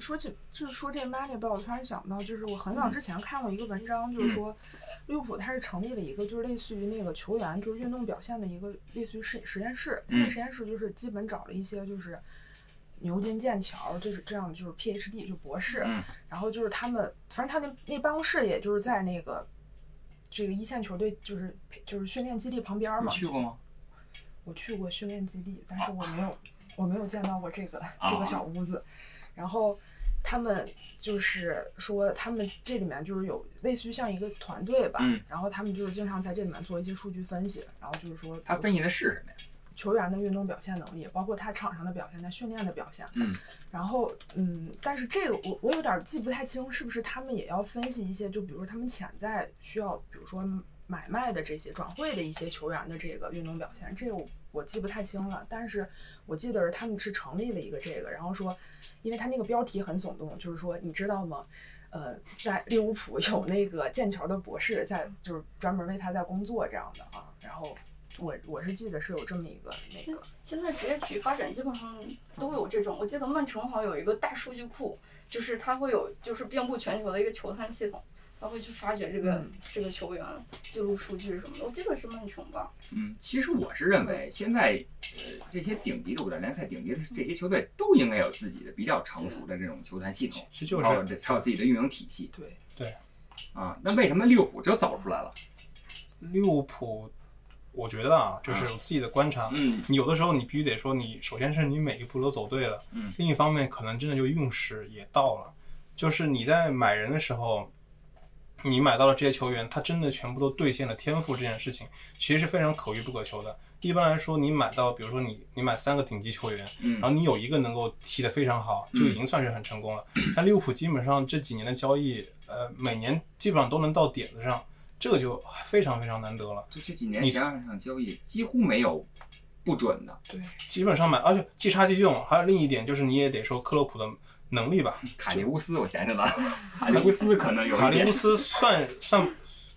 说起就是说这 Moneyball，我突然想到，就是我很早之前看过一个文章，就是说利物浦它是成立了一个就是类似于那个球员就是运动表现的一个类似于实实验室，它那嗯。实验室就是基本找了一些就是牛津、剑桥，这是这样的，就是 PhD 就博士，嗯。然后就是他们，反正他那那办公室也就是在那个这个一线球队就是就是训练基地旁边你嘛。去过吗？我去过训练基地，但是我没有我没有见到过这个啊这个小屋子。然后他们就是说，他们这里面就是有类似于像一个团队吧，嗯然后他们就是经常在这里面做一些数据分析，然后就是说他分析的是什么呀？球员的运动表现能力，包括他场上的表现，在训练的表现。嗯，然后嗯，但是这个我我有点记不太清，是不是他们也要分析一些，就比如说他们潜在需要，比如说买卖的这些转会的一些球员的这个运动表现，这个我我记不太清了。但是我记得是他们是成立了一个这个，然后说，因为他那个标题很耸动，就是说你知道吗？呃，在利物浦有那个剑桥的博士在，就是专门为他在工作这样的啊。然后我我是记得是有这么一个那个，现在职业体育发展基本上都有这种，我记得曼城好像有一个大数据库，就是它会有就是遍布全球的一个球探系统，它会去发掘这个、嗯这个球员，记录数据什么的。我记得是曼城吧？嗯，其实我是认为现在呃这些顶级的五大联赛顶级的这些球队都应该有自己的比较成熟的这种球团系统，其实就还有是这还有自己的运营体系对对，啊。那为什么利物浦就走出来了？利物浦，我觉得啊，就是我自己的观察，嗯你有的时候你必须得说你，首先是你每一步都走对了，嗯另一方面可能真的就运势也到了，就是你在买人的时候，你买到了这些球员，他真的全部都兑现了天赋这件事情，其实是非常可遇不可求的。一般来说，你买到，比如说你你买三个顶级球员，然嗯后你有一个能够踢得非常好，就已经算是很成功了。但利物浦基本上这几年的交易，呃，每年基本上都能到点子上，这个就非常非常难得了。就这几年你想想交易几乎没有不准的。对，基本上买，而且即插即用。还有另一点就是，你也得说克洛普的能力吧。[LAUGHS] 卡利乌斯，我想起来了，[LAUGHS] 卡利乌斯可能有卡利乌斯算算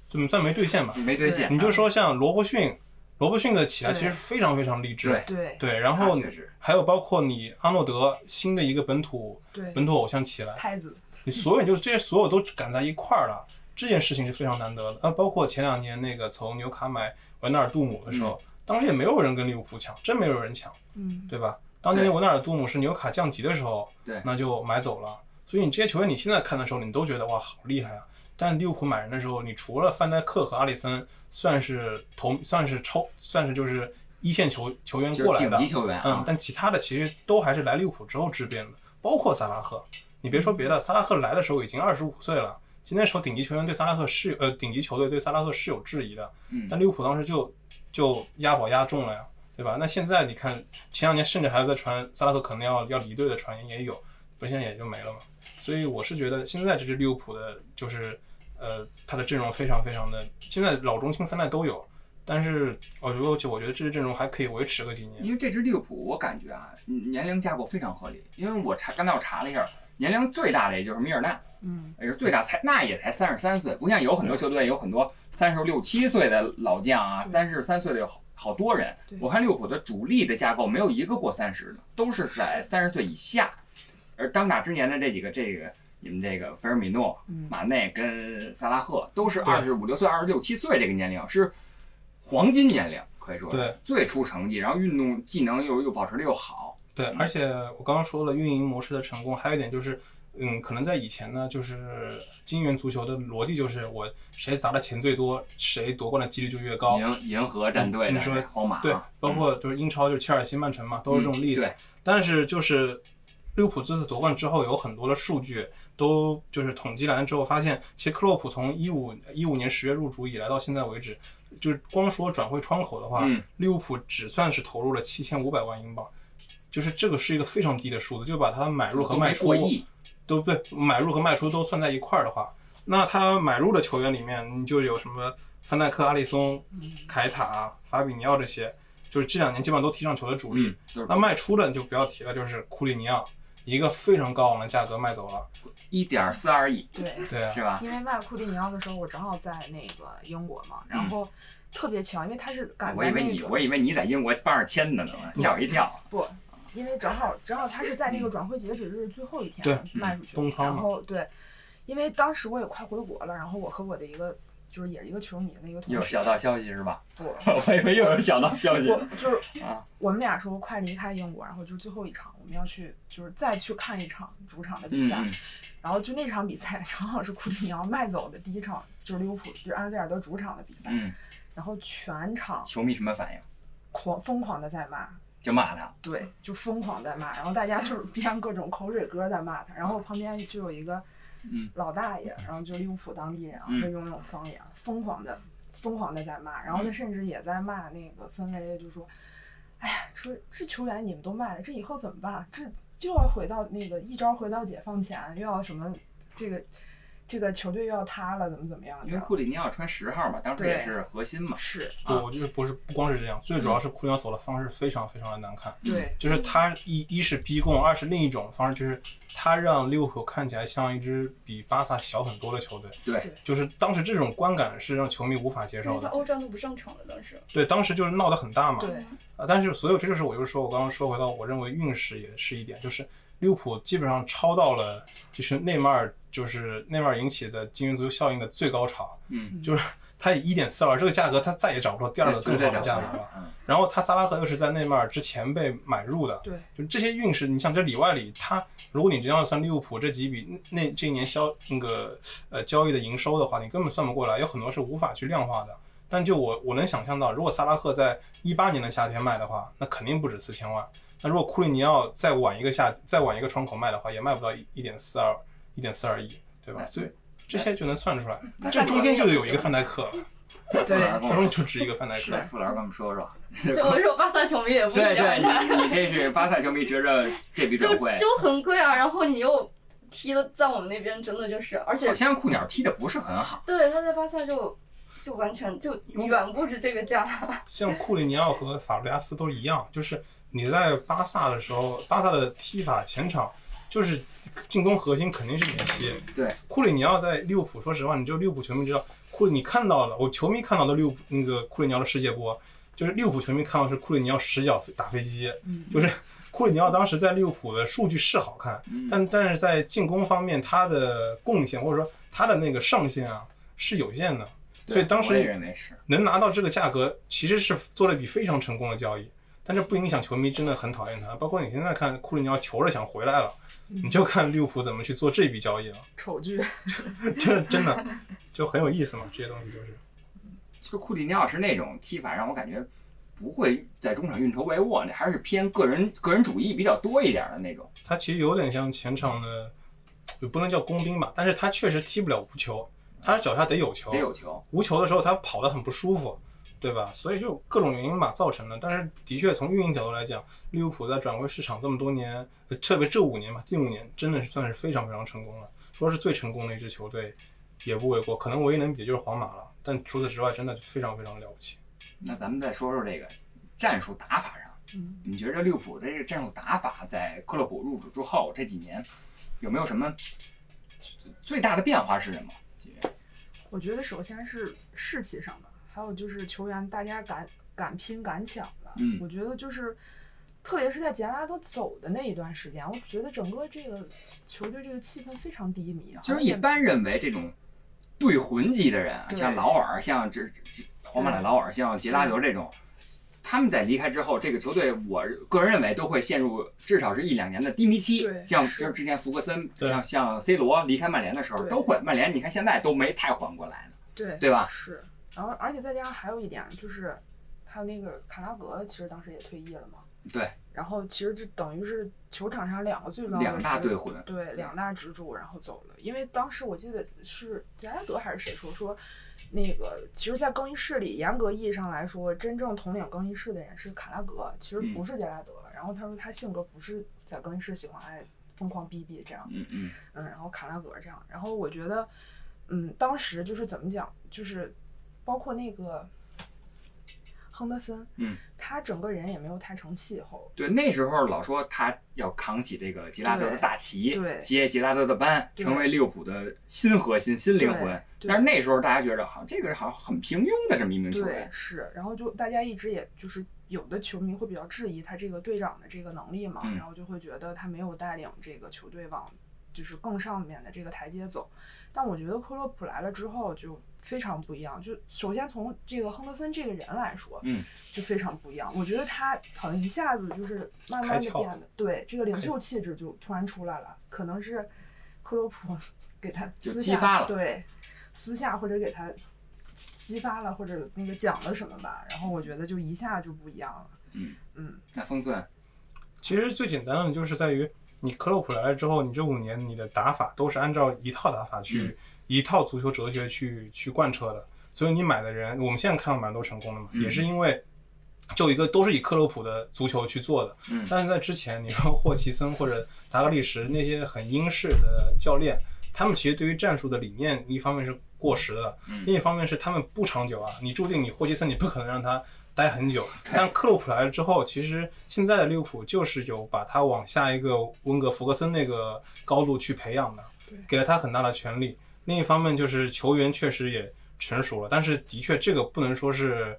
怎么算没兑现吧？没兑现。你就说像罗伯逊，罗伯逊的起来其实非常非常励志。对对对，然后还有包括你阿诺德新的一个本土，本土偶像起来，太子，你所有就是这些所有都赶在一块儿了，这件事情是非常难得的。啊，包括前两年那个从纽卡买维纳尔杜姆的时候，当时也没有人跟利物浦抢，真没有人抢，嗯，对吧？当年维纳尔杜姆是纽卡降级的时候，对那就买走了。所以你这些球员，你现在看的时候，你都觉得哇，好厉害啊！但利物浦买人的时候，你除了范戴克和阿里森算是头，算是超，算是就是一线球球员过来的顶级，球员嗯啊，，但其他的其实都还是来利物浦之后质变的，包括萨拉赫。你别说别的，萨拉赫来的时候已经二十五岁了，其实那时候顶级球员对萨拉赫是呃顶级球队对萨拉赫是有质疑的，嗯但利物浦当时就就押宝押中了呀，对吧？那现在你看前两年甚至还在传萨拉赫可能要要离队的传言也有，不是现在也就没了嘛。所以我是觉得现在这支利物浦的就是呃他的阵容非常非常的，现在老中青三代都有。但是我觉得，我觉得这支阵容还可以维持个几年。因为这支利物浦，我感觉啊，年龄架构非常合理。因为我查，刚才我查了一下，年龄最大的也就是米尔纳，嗯，也是最大才那也才三十三岁，不像有很多球队有很多三十六七岁的老将啊，对三十三岁的有好好多人。我看利物浦的主力的架构没有一个过三十的，都是在三十岁以下。而当打之年的这几个，这个你们这个菲尔米诺、嗯马内跟萨拉赫都是对二十五六岁、二十六七岁这个年龄，是黄金年龄，可以说对最出成绩，然后运动技能又又保持的又好。对，而且我刚刚说了运营模式的成功，还有一点就是，嗯，可能在以前呢，就是金元足球的逻辑就是我谁砸的钱最多，谁夺冠的几率就越高。银银河战队的你说皇马，对，包括就是英超就是切尔西、曼城嘛，都是这种例子。嗯但是就是利物浦这次夺冠之后，有很多的数据都就是统计来了之后，发现其实克洛普从一五一五年十月入主以来到现在为止，就是光说转会窗口的话，嗯利物浦只算是投入了七千五百万英镑。就是这个是一个非常低的数字，就把它买入和卖出都对，买入和卖出都算在一块儿的话，那他买入的球员里面，你就有什么范戴克、阿里松、凯塔、法比尼奥这些，就是这两年基本上都踢上球的主力。嗯，那卖出的你就不要提了，就是库里尼奥，一个非常高昂的价格卖走了。一点四二亿，对，对啊，是吧？因为卖库蒂尼奥的时候，我正好在那个英国嘛，然后特别巧，因为他是赶嗯我以为你，我以为你在英国帮着签的呢，吓我一跳。不，因为正好正好他是在那个转会截止日最后一天卖出去然后对，因为当时我也快回国了，然后我和我的一个就是也是一个球迷的一个同学，有小道消息是吧？[LAUGHS] 不，我以为又有小道消息我就是啊。我们俩说快离开英国，然后就是最后一场，我们要去就是再去看一场主场的比赛。然后就那场比赛正好是库蒂尼奥卖走的第一场，就是利物浦就是安菲尔德主场的比赛。嗯，然后全场球迷什么反应？狂疯狂的在骂，就骂他。对，就疯狂在骂，然后大家就是 [LAUGHS] 编各种口水歌在骂他，然后旁边就有一个嗯老大爷，然后就利物浦当地人啊，嗯会用那种方言疯狂的疯狂的在骂，然后他甚至也在骂那个分威，就说，哎呀，说这球员你们都卖了，这以后怎么办？这就要回到那个一招回到解放前，又要什么这个这个球队又要塌了，怎么怎么样？因为库里尼奥穿十号嘛，当时也是核心嘛。是对，我觉得不是不光是这样，最主要是库里尼奥走的方式非常非常的难看。对就是他一一是逼供，二是另一种方式就是他让利物浦看起来像一支比巴萨小很多的球队。对，就是当时这种观感是让球迷无法接受的。欧战都不上场了，当时。对，当时就是闹得很大嘛。对啊，但是所有这就是我就说，我刚刚说回到，我认为运势也是一点，就是利物浦基本上超到了就是内马尔就是内马尔引起的金元足球效应的最高潮，嗯，就是他以一点四二这个价格，他再也找不到第二个更好的价格了。嗯然后他萨拉赫又是在内马尔之前被买入的，对，就这些运势，你像这里外里，他如果你这样算利物浦这几笔那这一年销那个呃交易的营收的话，你根本算不过来，有很多是无法去量化的。但就我我能想象到，如果萨拉赫在一八年的夏天卖的话，那肯定不止四千万。那如果库里尼奥再晚一个夏再晚一个窗口卖的话，也卖不到一一点四二一点四二亿，对吧？所以这些就能算出来，这中间就有一个范戴克，对跟中间就值一个范戴克是。傅老师跟我们说说。[LAUGHS] 对，我说巴萨球迷也不喜欢他，你你这是巴萨球迷，觉着这笔就转会，就很贵啊。然后你又踢的在我们那边真的就是，而且好像库鸟踢的不是很好。对他在巴萨就就完全就远不止这个价。[LAUGHS] 像库里尼奥和法布雷加斯都一样，就是你在巴萨的时候，巴萨的踢法前场就是进攻核心肯定是梅西。对，库里尼奥在利物浦，说实话，你就利物浦球迷知道，库里你看到了，我球迷看到的利物浦那个库里尼奥的世界波，就是利物浦球迷看到是库里尼奥十脚打飞机，嗯就是库里尼奥当时在利物浦的数据是好看，嗯但但是在进攻方面他的贡献或者说他的那个上限啊是有限的，所以当时。能拿到这个价格，其实是做了一笔非常成功的交易。但这不影响球迷真的很讨厌他。包括你现在看库里尼奥求着想回来了，你就看利物浦怎么去做这笔交易了。丑剧，[LAUGHS] 这真的就很有意思嘛，这些东西就是。其实库里尼奥是那种踢法，让我感觉不会在中场运筹帷幄，那还是偏个人个人主义比较多一点的那种。他其实有点像前场的，也不能叫工兵吧，但是他确实踢不了无球，他脚下得有球，得有球，无球的时候他跑得很不舒服，对吧？所以就各种原因吧造成的。但是的确从运营角度来讲，利物浦在转会市场这么多年，呃特别这五年吧，近五年真的是算是非常非常成功了，说是最成功的一支球队也不为过。可能唯一能比的就是皇马了，但除此之外真的非常非常了不起。那咱们再说说这个战术打法上，嗯，你觉得利物浦的这个战术打法在克洛普入主之后这几年有没有什么最大的变化是什么？我觉得首先是士气上的，还有就是球员大家敢敢拼敢抢的。嗯我觉得就是，特别是在杰拉德走的那一段时间，我觉得整个这个球队这个气氛非常低迷。就是一般认为这种对魂级的人啊，像劳尔，像这这皇马的劳尔，像杰拉德这种，他们在离开之后，这个球队我个人认为都会陷入至少是一两年的低迷期对。像是就是之前福格森，像像 C 罗离开曼联的时候都会，曼联你看现在都没太缓过来呢。对对吧是，然后而且再加上还有一点就是，还有那个卡拉格，其实当时也退役了嘛。对。然后其实这等于是球场上两个最重要的两大支对魂对两大支柱，然后走了。因为当时我记得是杰拉德还是谁说说，那个其实，在更衣室里，严格意义上来说，真正统领更衣室的人是卡拉格，其实嗯不是杰拉德。然后他说他性格不是在更衣室喜欢爱疯狂逼逼这样。嗯嗯，嗯，然后卡拉格这样，然后我觉得，嗯，当时就是怎么讲，就是包括那个亨德森，嗯，他整个人也没有太成气候，对，那时候老说他要扛起这个杰拉德的大旗，对接杰拉德的班，成为利物浦的新核心、新灵魂。但是那时候大家觉得，好像这个人好像很平庸的这么一名球对员，。是，然后就大家一直也就是有的球迷会比较质疑他这个队长的这个能力嘛，嗯然后就会觉得他没有带领这个球队往就是更上面的这个台阶走。但我觉得克洛普来了之后，就非常不一样。就首先从这个亨德森这个人来说，嗯，就非常不一样。我觉得他好像一下子就是慢慢的变得，对这个领袖气质就突然出来了，可能是克洛普 [LAUGHS] 给他私下激发了对私下或者给他激发了或者那个讲了什么吧，然后我觉得就一下就不一样了。嗯嗯，那封寸，其实最简单的就是在于你克洛普来了之后，你这五年你的打法都是按照一套打法去、嗯一套足球哲学去去贯彻的，所以你买的人，我们现在看到蛮多成功的嘛，嗯也是因为就一个都是以克洛普的足球去做的。嗯但是在之前，你说霍奇森或者达格利什那些很英式的教练，他们其实对于战术的理念，一方面是过时的，嗯另一方面是他们不长久啊。你注定你霍奇森你不可能让他待很久，但克洛普来了之后，其实现在的利物浦就是有把他往下一个温格弗格森那个高度去培养的，给了他很大的权利。另一方面就是球员确实也成熟了，但是的确这个不能说是。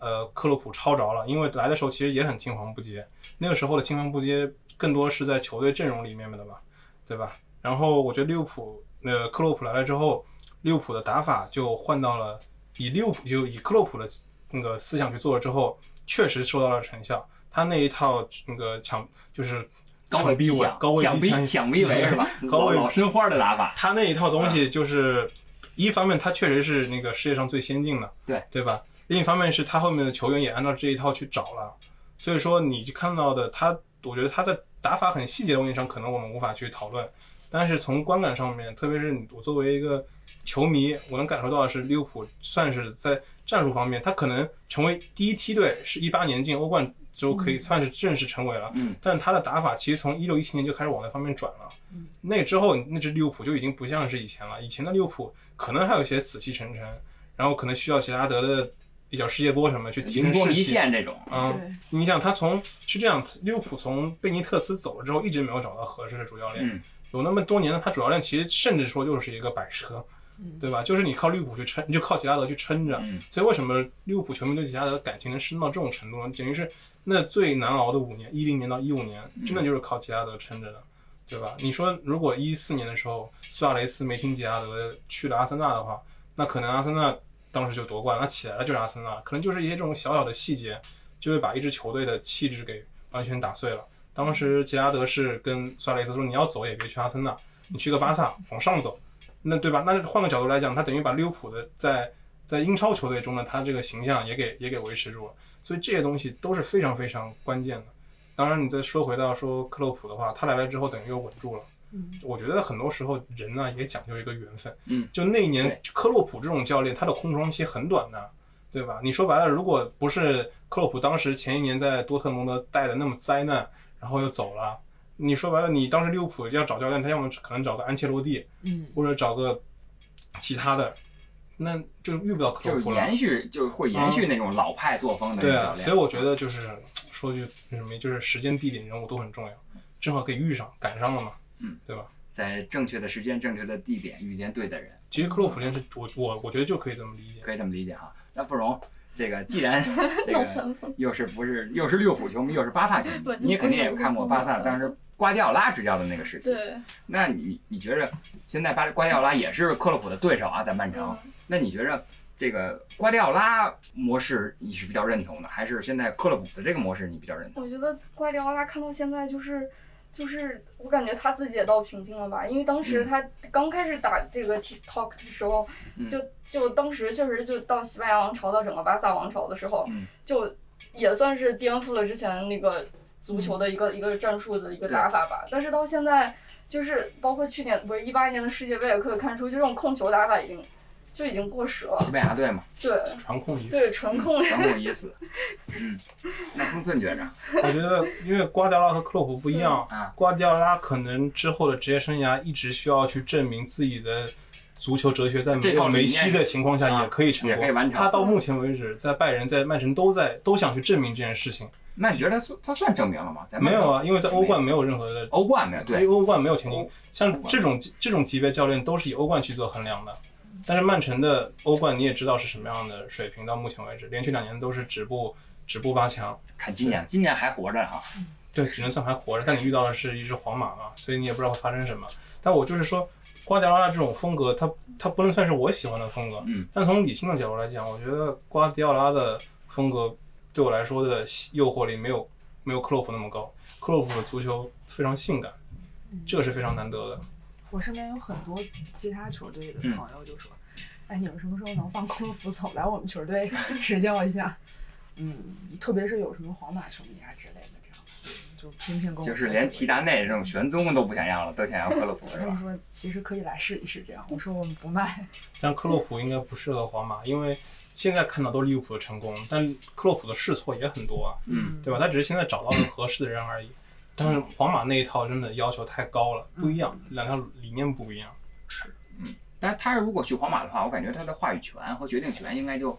呃，克洛普超着了，因为来的时候其实也很青黄不接，那个时候的青黄不接更多是在球队阵容里面的吧，对吧？然后我觉得利物浦，呃，克洛普来了之后，利物浦的打法就换到了以利物浦就以克洛普的那个思想去做了之后，确实收到了成效。他那一套那个抢就是高位抢逼围抢，高位逼抢抢逼围是吧？[LAUGHS] 高位老老申花的打法，他那一套东西就是，一方面他确实是那个世界上最先进的，对。对吧？另一方面是他后面的球员也按照这一套去找了，所以说你看到的他，我觉得他在打法很细节的问题上，可能我们无法去讨论，但是从观感上面，特别是我作为一个球迷，我能感受到的是利物浦算是在战术方面，他可能成为第一梯队，是一八年进欧冠之后可以算是正式成为了，嗯，但他的打法其实从一六一七年就开始往那方面转了。嗯那之后，那支利物浦就已经不像是以前了。以前的利物浦可能还有一些死气沉沉，然后可能需要杰拉德的一脚世界波什么去提灵光一升士气。现这种，嗯，你想他从是这样，利物浦从贝尼特斯走了之后，一直没有找到合适的主教练。嗯，有那么多年了，他主教练其实甚至说就是一个摆设，嗯对吧？就是你靠利物浦去撑，你就靠吉拉德去撑着。嗯所以为什么利物浦球迷对吉拉德感情能深到这种程度呢？等于是那最难熬的五年，一零年到一五年，真的就是靠吉拉德撑着的，对吧？你说如果一四年的时候苏亚雷斯没听吉拉德去了阿森纳的话，那可能阿森纳当时就夺冠，那起来了就是阿森纳，可能就是一些这种小小的细节，就会把一支球队的气质给完全打碎了。当时吉拉德是跟苏亚雷斯说：“你要走也别去阿森纳，你去个巴萨往上走。”那对吧？那换个角度来讲，他等于把利物浦的在在英超球队中呢，他这个形象也给也给维持住了。所以这些东西都是非常非常关键的。当然，你再说回到说克洛普的话，他来了之后等于又稳住了。嗯，我觉得很多时候人呢也讲究一个缘分。嗯，就那一年克洛普这种教练，他的空窗期很短的，对吧？你说白了，如果不是克洛普当时前一年在多特蒙德带的那么灾难，然后又走了，你说白了，你当时利物浦要找教练，他要么可能找个安切洛蒂，嗯，或者找个其他的，那就遇不到克就是洛普了。延续，就会延续那种老派作风的对啊，所以我觉得就是说句那什么，就是时间、地点、人物都很重要，正好可以遇上，赶上了嘛，嗯，对吧？在正确的时间、正确的地点遇见对的人，其实克洛普练是我我我觉得就可以这么理解。可以这么理解哈。那不容，这个既然 [LAUGHS] 这个。又是不是又是利物浦球迷，又是巴萨球迷，你也肯定也看过巴萨当时瓜迪奥拉执教的那个时期。对，那你你觉着现在巴瓜迪奥拉也是克洛普的对手啊，在曼城。嗯那你觉着这个瓜迪奥拉模式你是比较认同的，还是现在克洛普的这个模式你比较认同？我觉得瓜迪奥拉看到现在就是。就是我感觉他自己也到瓶颈了吧，因为当时他刚开始打这个 TikTok 的时候，嗯就就当时确实就到西班牙王朝到整个巴萨王朝的时候，嗯就也算是颠覆了之前那个足球的一个、一个战术的一个打法吧。但是到现在，就是包括去年不是一八年的世界杯，也可以看出，就这种控球打法已经就已经过时了。西班牙队嘛，对传控意对，思，纯控传控已死。[LAUGHS] 嗯，那公孙觉着 [LAUGHS] 我觉得因为瓜迪奥拉和克洛普不一样，啊，瓜迪奥拉可能之后的职业生涯一直需要去证明自己的足球哲学在没有梅西的情况下啊也可以成功。也可以完成他到目前为止，在拜仁、在曼城都在都想去证明这件事情。那你觉得他算他算证明了吗？没有啊，因为在欧冠没有任何的欧冠没有，对，因为欧冠没有前景欧。像这种这种级别教练都是以欧冠去做衡量的，但是曼城的欧冠你也知道是什么样的水平，到目前为止连续两年都是止步止步八强。看今年，今年还活着哈。对，只能算还活着。但你遇到的是一只皇马嘛，所以你也不知道会发生什么。但我就是说，瓜迪奥拉这种风格，他他不能算是我喜欢的风格。嗯。但从理性的角度来讲，我觉得瓜迪奥拉的风格对我来说的诱惑力没有没有克洛普那么高。克洛普的足球非常性感，这个是非常难得的。我身边有很多其他球队的朋友就说：“哎，你们什么时候能放克洛普走来我们球队 [LAUGHS] 执教一下？”嗯，特别是有什么皇马球迷啊之类的，这样就频频跟我就是连齐达内这种玄宗都不想要了，都想要克洛普，是吧？他们说其实可以来试一试，这样。我说我们不卖。但克洛普应该不适合皇马，因为现在看到都是利物浦的成功，但克洛普的试错也很多啊，嗯，对吧？他只是现在找到了合适的人而已。但是皇马那一套真的要求太高了，不一样，两条理念不一样。是，嗯，但是他如果去皇马的话，我感觉他的话语权和决定权应该就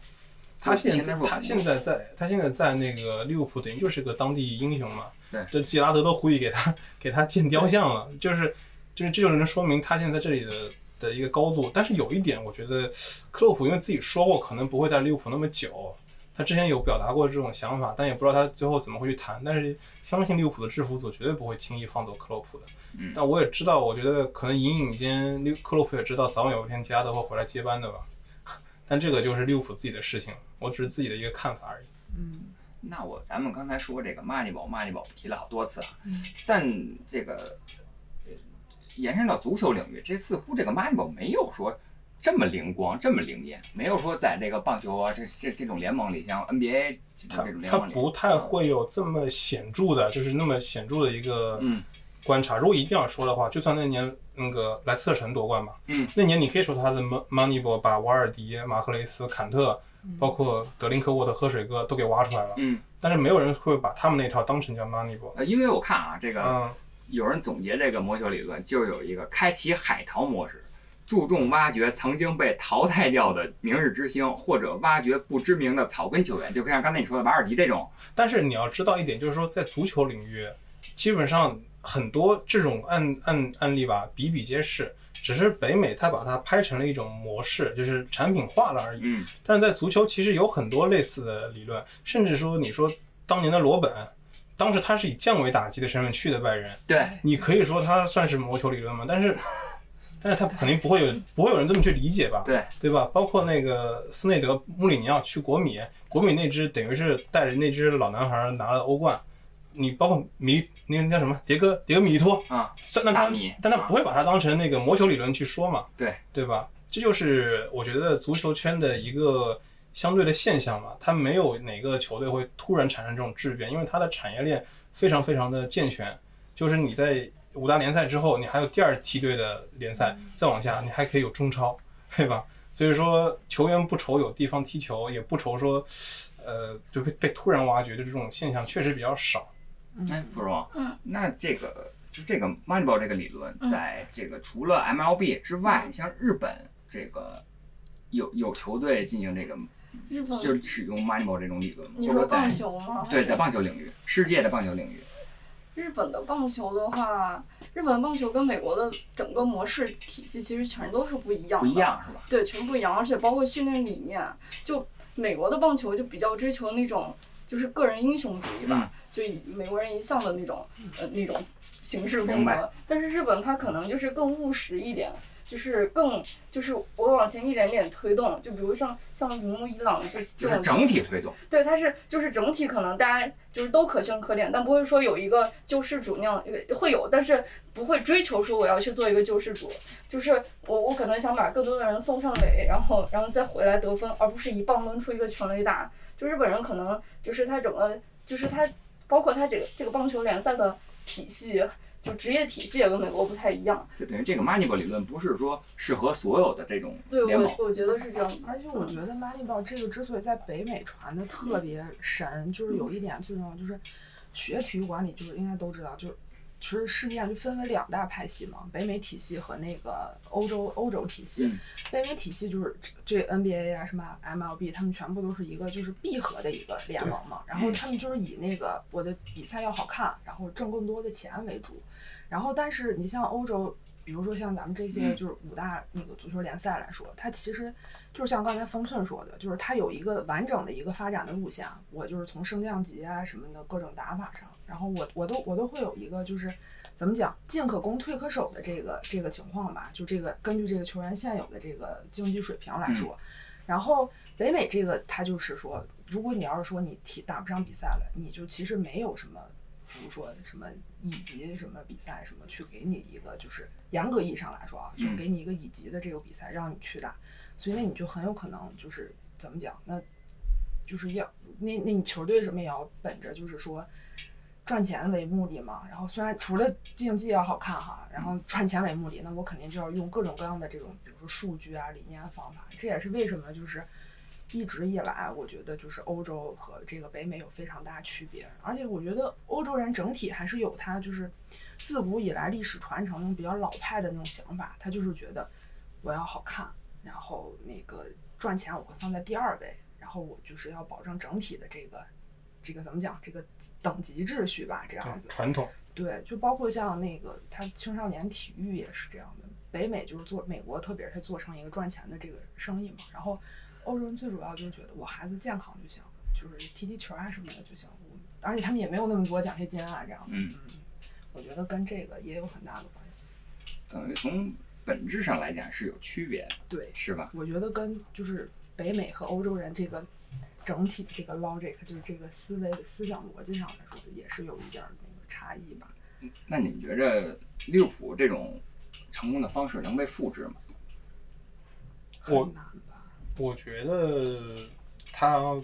他现在他现在在他现在在那个利物浦，等于就是个当地英雄嘛。对，这吉拉德都呼吁给他给他建雕像了，就是就是这就能说明他现在在这里的的一个高度。但是有一点，我觉得克洛普因为自己说过，可能不会在利物浦那么久。他之前有表达过这种想法，但也不知道他最后怎么会去谈。但是相信利物浦的制服组绝对不会轻易放走克洛普的。嗯，但我也知道，我觉得可能隐隐间，利克洛普也知道，早晚有一天吉拉德会回来接班的吧。[LAUGHS] 但这个就是利物浦自己的事情，我只是自己的一个看法而已。嗯，那我咱们刚才说这个马尼宝，马尼宝提了好多次啊，嗯、但这个延伸到足球领域，这似乎这个马尼宝没有说。这么灵光，这么灵验，没有说在这个棒球啊，这这这种联盟里，像 NBA 这种联盟里，他不太会有这么显著的，就是那么显著的一个嗯观察。如果一定要说的话，就算那年那个莱斯特城夺冠嘛，嗯，那年你可以说他的 Moneyball 把瓦尔迪、马赫雷斯、坎特，包括德林克沃特、喝水哥都给挖出来了，嗯，但是没有人会把他们那套当成叫 Moneyball。呃，因为我看啊，这个、嗯、有人总结这个魔球理论，就有一个开启海淘模式。注重挖掘曾经被淘汰掉的明日之星，或者挖掘不知名的草根球员，就像刚才你说的瓦尔迪这种。但是你要知道一点，就是说在足球领域，基本上很多这种案案案例吧比比皆是，只是北美它把它拍成了一种模式，就是产品化了而已。嗯。但是在足球其实有很多类似的理论，甚至说你说当年的罗本，当时他是以降维打击的身份去的拜仁，对，你可以说他算是魔球理论嘛？但是。[LAUGHS] 但是他肯定不会有不会有人这么去理解吧？对对吧？包括那个斯内德、穆里尼奥去国米，国米那支等于是带着那支老男孩拿了欧冠。你包括米那个叫什么迭戈迭戈米利托啊，那他但他不会把他当成那个魔球理论去说嘛？对对吧？这就是我觉得足球圈的一个相对的现象嘛。它没有哪个球队会突然产生这种质变，因为它的产业链非常非常的健全。就是你在。五大联赛之后，你还有第二梯队的联赛，再往下你还可以有中超，对吧？所以说球员不愁有地方踢球，也不愁说，呃，就被被突然挖掘的这种现象确实比较少。哎，芙蓉，嗯，那这个就这个 Moneyball 这个理论，嗯在这个除了 MLB 之外，像日本这个有有球队进行这个，日本就是使用 Moneyball 这种理论，你说棒球吗？对，在棒球领域，世界的棒球领域。日本的棒球的话，日本的棒球跟美国的整个模式体系其实全都是不一样的，不一样是吧？对，全不一样，而且包括训练理念，就美国的棒球就比较追求那种就是个人英雄主义吧，嗯、就以美国人一向的那种呃那种形式风格，但是日本它可能就是更务实一点。就是更，就是我往前一点点推动，就比如像像铃木一朗这这种就是整体推动，对，它是就是整体可能大家就是都可圈可点，但不会说有一个救世主那样，会有，但是不会追求说我要去做一个救世主，就是我我可能想把更多的人送上垒，然后然后再回来得分，而不是一棒抡出一个全垒打。就日本人可能就是他整个就是他包括他这个这个棒球联赛的体系。就职业体系也跟美国不太一样，就等于这个 Moneyball 理论不是说适合所有的这种对联盟。我我觉得是这样。而且我觉得 Moneyball 这个之所以在北美传的特别神，就是有一点最重要，就是学体育管理就是应该都知道，就是其实世界上就分为两大派系嘛，北美体系和那个欧洲欧洲体系。嗯北美体系就是这 NBA 啊什么 MLB，他们全部都是一个就是闭合的一个联盟嘛，然后他们就是以那个我的比赛要好看，然后挣更多的钱为主。然后，但是你像欧洲，比如说像咱们这些就是五大那个足球联赛来说，它其实就是像刚才方寸说的，就是它有一个完整的一个发展的路线。我就是从升降级啊什么的各种打法上，然后我我都我都会有一个就是怎么讲进可攻退可守的这个这个情况吧。就这个根据这个球员现有的这个竞技水平来说，然后北美这个他就是说，如果你要是说你踢打不上比赛了，你就其实没有什么。比如说什么乙级什么比赛什么，去给你一个就是严格意义上来说啊，就给你一个乙级的这个比赛让你去打，所以那你就很有可能就是怎么讲，那就是要那那你球队什么也要本着就是说赚钱为目的嘛。然后虽然除了竞技要好看哈，然后赚钱为目的，那我肯定就要用各种各样的这种，比如说数据啊、理念、方法。这也是为什么就是。一直以来，我觉得就是欧洲和这个北美有非常大区别，而且我觉得欧洲人整体还是有他就是自古以来历史传承比较老派的那种想法，他就是觉得我要好看，然后那个赚钱我会放在第二位，然后我就是要保证整体的这个这个怎么讲这个等级秩序吧，这样子传统对，就包括像那个他青少年体育也是这样的，北美就是做美国特别是做成一个赚钱的这个生意嘛，然后。欧洲人最主要就是觉得我孩子健康就行，就是踢踢球啊什么的就行，而且他们也没有那么多奖学金啊这样的。嗯，我觉得跟这个也有很大的关系。等于从本质上来讲是有区别的，对，是吧？我觉得跟就是北美和欧洲人这个整体的这个 logic，就是这个思维思想逻辑上来说，也是有一点那个差异吧。那你们觉着利物浦这种成功的方式能被复制吗？我。我觉得他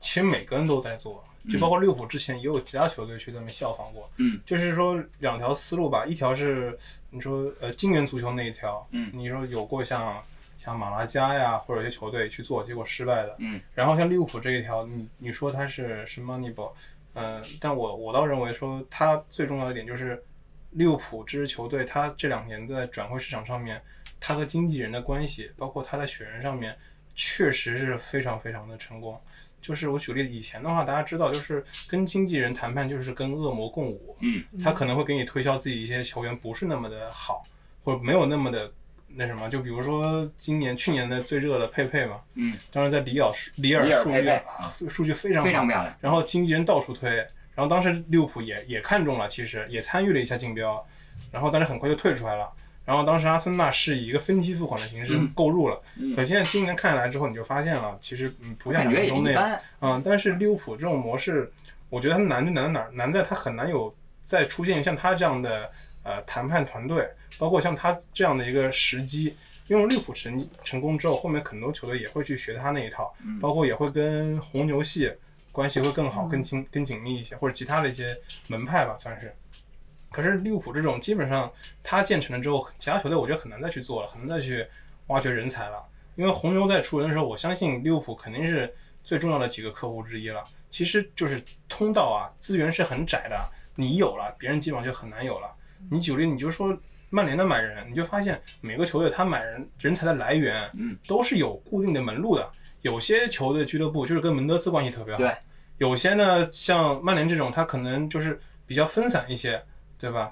其实每个人都在做，就包括利物浦之前也有其他球队去这么效仿过。嗯，就是说两条思路吧，一条是你说呃金元足球那一条，嗯，你说有过像像马拉加呀或者一些球队去做，结果失败的。嗯，然后像利物浦这一条，你你说它是什么 Moneyball？嗯，但我我倒认为说它最重要的一点就是利物浦这支球队，它这两年在转会市场上面。他和经纪人的关系，包括他在选人上面，确实是非常非常的成功。就是我举例，以前的话，大家知道，就是跟经纪人谈判就是跟恶魔共舞。嗯，他可能会给你推销自己一些球员不是那么的好，或者没有那么的那什么。就比如说今年、去年的最热的佩佩嘛。嗯。当时在里尔里尔数据数据非常非常漂亮。然后经纪人到处推，然后当时利物浦也也看中了，其实也参与了一下竞标，然后但是很快就退出来了。然后当时阿森纳是以一个分期付款的形式购入了，嗯可现在今年看下来之后，你就发现了，其实嗯不像想象中那样，嗯，但是利物浦这种模式，我觉得它难就难在哪儿？难在它很难有再出现像它这样的呃谈判团队，包括像他这样的一个时机。因为利物浦成成功之后，后面很多球队也会去学他那一套，包括也会跟红牛系关系会更好、更紧、更紧密一些，或者其他的一些门派吧，算是。可是利物浦这种基本上，它建成了之后，其他球队我觉得很难再去做了，很难再去挖掘人才了。因为红牛在出人的时候，我相信利物浦肯定是最重要的几个客户之一了。其实就是通道啊，资源是很窄的，你有了，别人基本上就很难有了。你举例，你就说曼联的买人，你就发现每个球队他买人人才的来源，嗯，都是有固定的门路的。有些球队俱乐部就是跟门德斯关系特别好，对。有些呢，像曼联这种，他可能就是比较分散一些。对吧？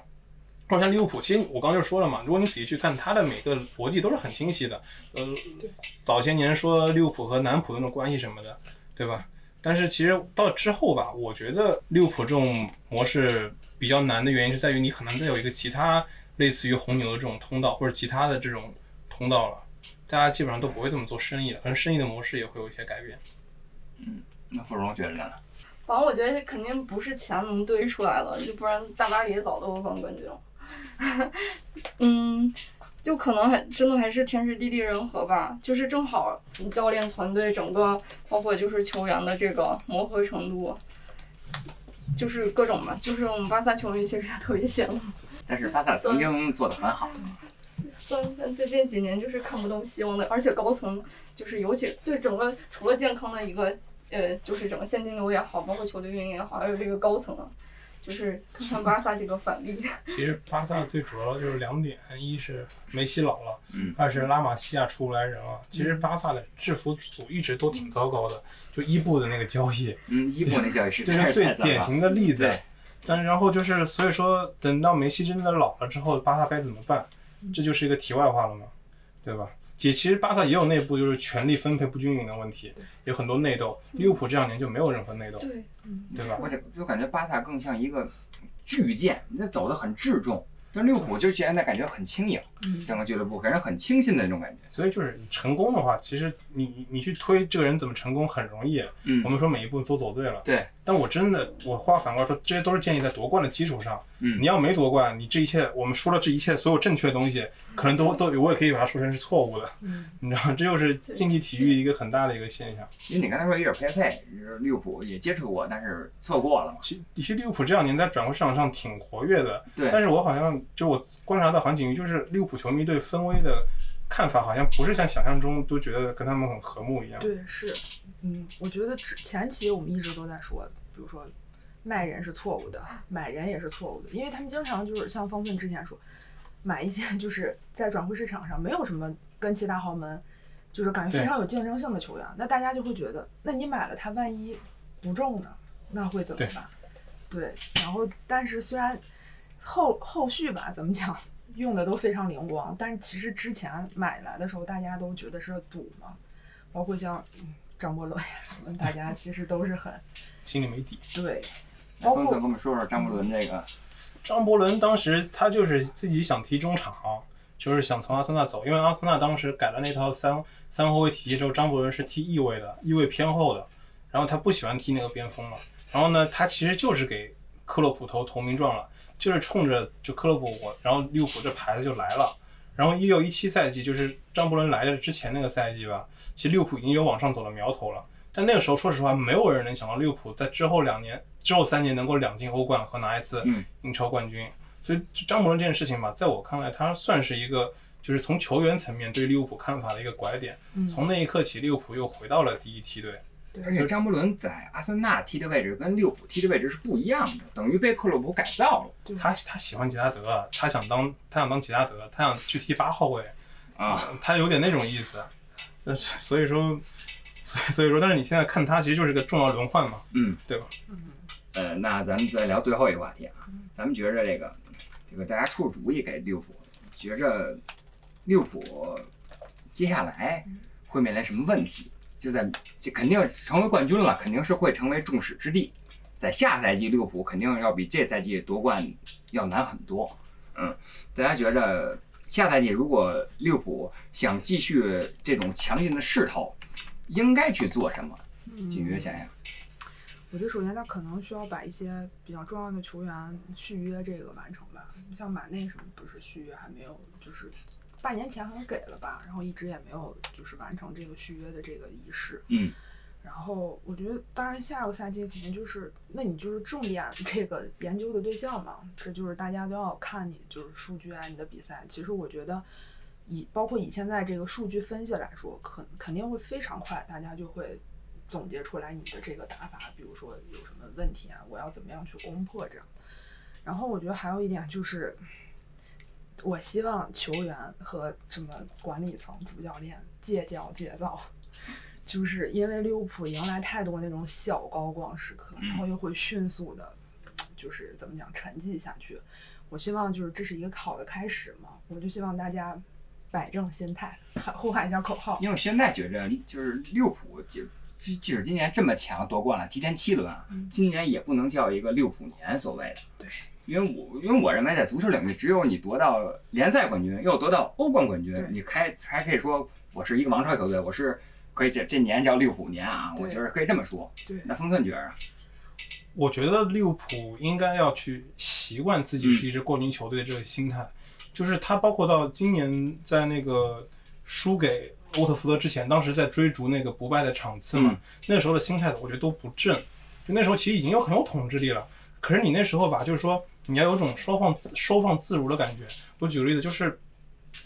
或者像利物浦，其实我刚刚就说了嘛，如果你仔细去看，他的每个逻辑都是很清晰的。呃，早些年说利物浦和南普那种关系什么的，对吧？但是其实到之后吧，我觉得利物浦这种模式比较难的原因是在于你可能再有一个其他类似于红牛的这种通道，或者其他的这种通道了，大家基本上都不会这么做生意了，可能生意的模式也会有一些改变。嗯，那傅荣觉得呢？反正我觉得肯定不是钱能堆出来的，就不然大巴黎早都冠冠军了。[LAUGHS] 嗯，就可能还真的还是天时地利人和吧，就是正好教练团队整个，包括就是球员的这个磨合程度，就是各种吧，就是我们巴萨球迷其实也特别羡慕。但是巴萨曾经做的很好。虽然最近几年就是看不到希望的，而且高层就是尤其对整个除了健康的一个。呃，就是整个现金流也好，包括球队运营也好，还有这个高层，就是看看巴萨这个反例。[LAUGHS] 其实巴萨最主要就是两点，一是梅西老了，嗯，二是拉玛西亚出不来人了。其实巴萨的制服组一直都挺糟糕的，就伊布的那个交易，嗯，伊布那交易是这是最典型的例子。但然后就是所以说，等到梅西真的老了之后，巴萨该怎么办？这就是一个题外话了嘛，对吧？其其实巴萨也有内部就是权力分配不均匀的问题，有很多内斗。利物浦这两年就没有任何内斗，对，对吧？我这就感觉巴萨更像一个巨舰，那走得很质重。但利物浦就现在感觉很轻盈，整个俱乐部给人很清新的那种感觉。所以就是你成功的话，其实你你去推这个人怎么成功很容易。嗯我们说每一步都走对了，对。但我真的，我话反过来说，这些都是建立在夺冠的基础上。嗯你要没夺冠，你这一切我们说了这一切所有正确的东西，可能都都我也可以把它说成是错误的。嗯你知道，这就是竞技体育一个很大的一个现象。因为你刚才说有点佩佩，就是利物浦也接触过，但是错过了嘛。其其实利物浦这两年在转会市场上挺活跃的，对但是我好像就我观察到环境，就是利物浦球迷对分威的看法好像不是像想象中都觉得跟他们很和睦一样。对，是，嗯，我觉得之前期我们一直都在说，比如说卖人是错误的，买人也是错误的，因为他们经常就是像方寸之前说，买一些就是在转会市场上没有什么跟其他豪门就是感觉非常有竞争性的球员，那大家就会觉得，那你买了他，万一不中呢，那会怎么办？对，然后但是虽然后后续吧，怎么讲？用的都非常灵光，但是其实之前买来的时候，大家都觉得是赌嘛，包括像嗯张伯伦呀什么，大家其实都是很心里没底。对，包括峰哥跟我们说说张伯伦这个，张伯伦当时他就是自己想踢中场，就是想从阿森纳走，因为阿森纳当时改了那套三三后卫体系之后，张伯伦是踢翼位的，翼位偏后的，然后他不喜欢踢那个边锋了，然后呢，他其实就是给克洛普投投名状了，就是冲着就克洛普我，然后利物浦这牌子就来了。然后一六一七赛季就是张伯伦来的之前那个赛季吧，其实利物浦已经有往上走的苗头了。但那个时候，说实话，没有人能想到利物浦在之后两年、之后三年能够两进欧冠和拿一次嗯英超冠军。所以张伯伦这件事情吧，在我看来，他算是一个就是从球员层面对利物浦看法的一个拐点。嗯从那一刻起，利物浦又回到了第一梯队。而且张伯伦在阿森纳踢的位置跟利物浦踢的位置是不一样的，等于被克洛普改造了他他喜欢吉拉德，他想当他想当吉拉德，他想去踢八号位，啊。他有点那种意思。但 [LAUGHS] 是所以说，所以所以说，但是你现在看他其实就是个重要轮换嘛，嗯，对吧？呃，那咱们再聊最后一个话题啊，咱们觉着这个这个大家出主意给利物浦，觉着利物浦接下来会面临什么问题？就在这肯定成为冠军了，肯定是会成为众矢之的。在下赛季，利物浦肯定要比这赛季夺冠要难很多。嗯，大家觉着下赛季如果利物浦想继续这种强劲的势头，应该去做什么？锦约想想。我觉得首先他可能需要把一些比较重要的球员续约这个完成吧，像马内什么不是续约还没有，就是半年前好像给了吧，然后一直也没有就是完成这个续约的这个仪式。嗯。然后我觉得，当然下个赛季肯定就是，那你就是重点 [LAUGHS] 这个研究的对象嘛，这就是大家都要看你就是数据啊，你的比赛。其实我觉得以包括以现在这个数据分析来说，肯肯定会非常快，大家就会总结出来你的这个打法，比如说有什么问题啊，我要怎么样去攻破这样。然后我觉得还有一点就是，我希望球员和什么管理层、主教练戒骄戒躁，[LAUGHS] 就是因为利物浦迎来太多那种小高光时刻，然后又会迅速的，就是怎么讲沉寂下去。我希望就是这是一个好的开始嘛，我就希望大家摆正心态，呼喊一下口号。因为我现在觉着，就是利物浦即即即使今年这么强夺冠了，提前七轮啊，今年也不能叫一个利物浦年所谓的。对。因为我因为我认为在足球领域，只有你夺到联赛冠军，又夺到欧冠冠军，你开才可以说我是一个王朝球队，我是可以这这年叫利物浦年啊，我觉得可以这么说。对那峰哥你觉着？我觉得利物浦应该要去习惯自己是一支冠军球队的这个心态，就是他包括到今年在那个输给欧特福德之前，当时在追逐那个不败的场次嘛，嗯那时候的心态我觉得都不正，就那时候其实已经有很有统治力了，可是你那时候吧，就是说你要有种收放自收放自如的感觉。我举个例子，就是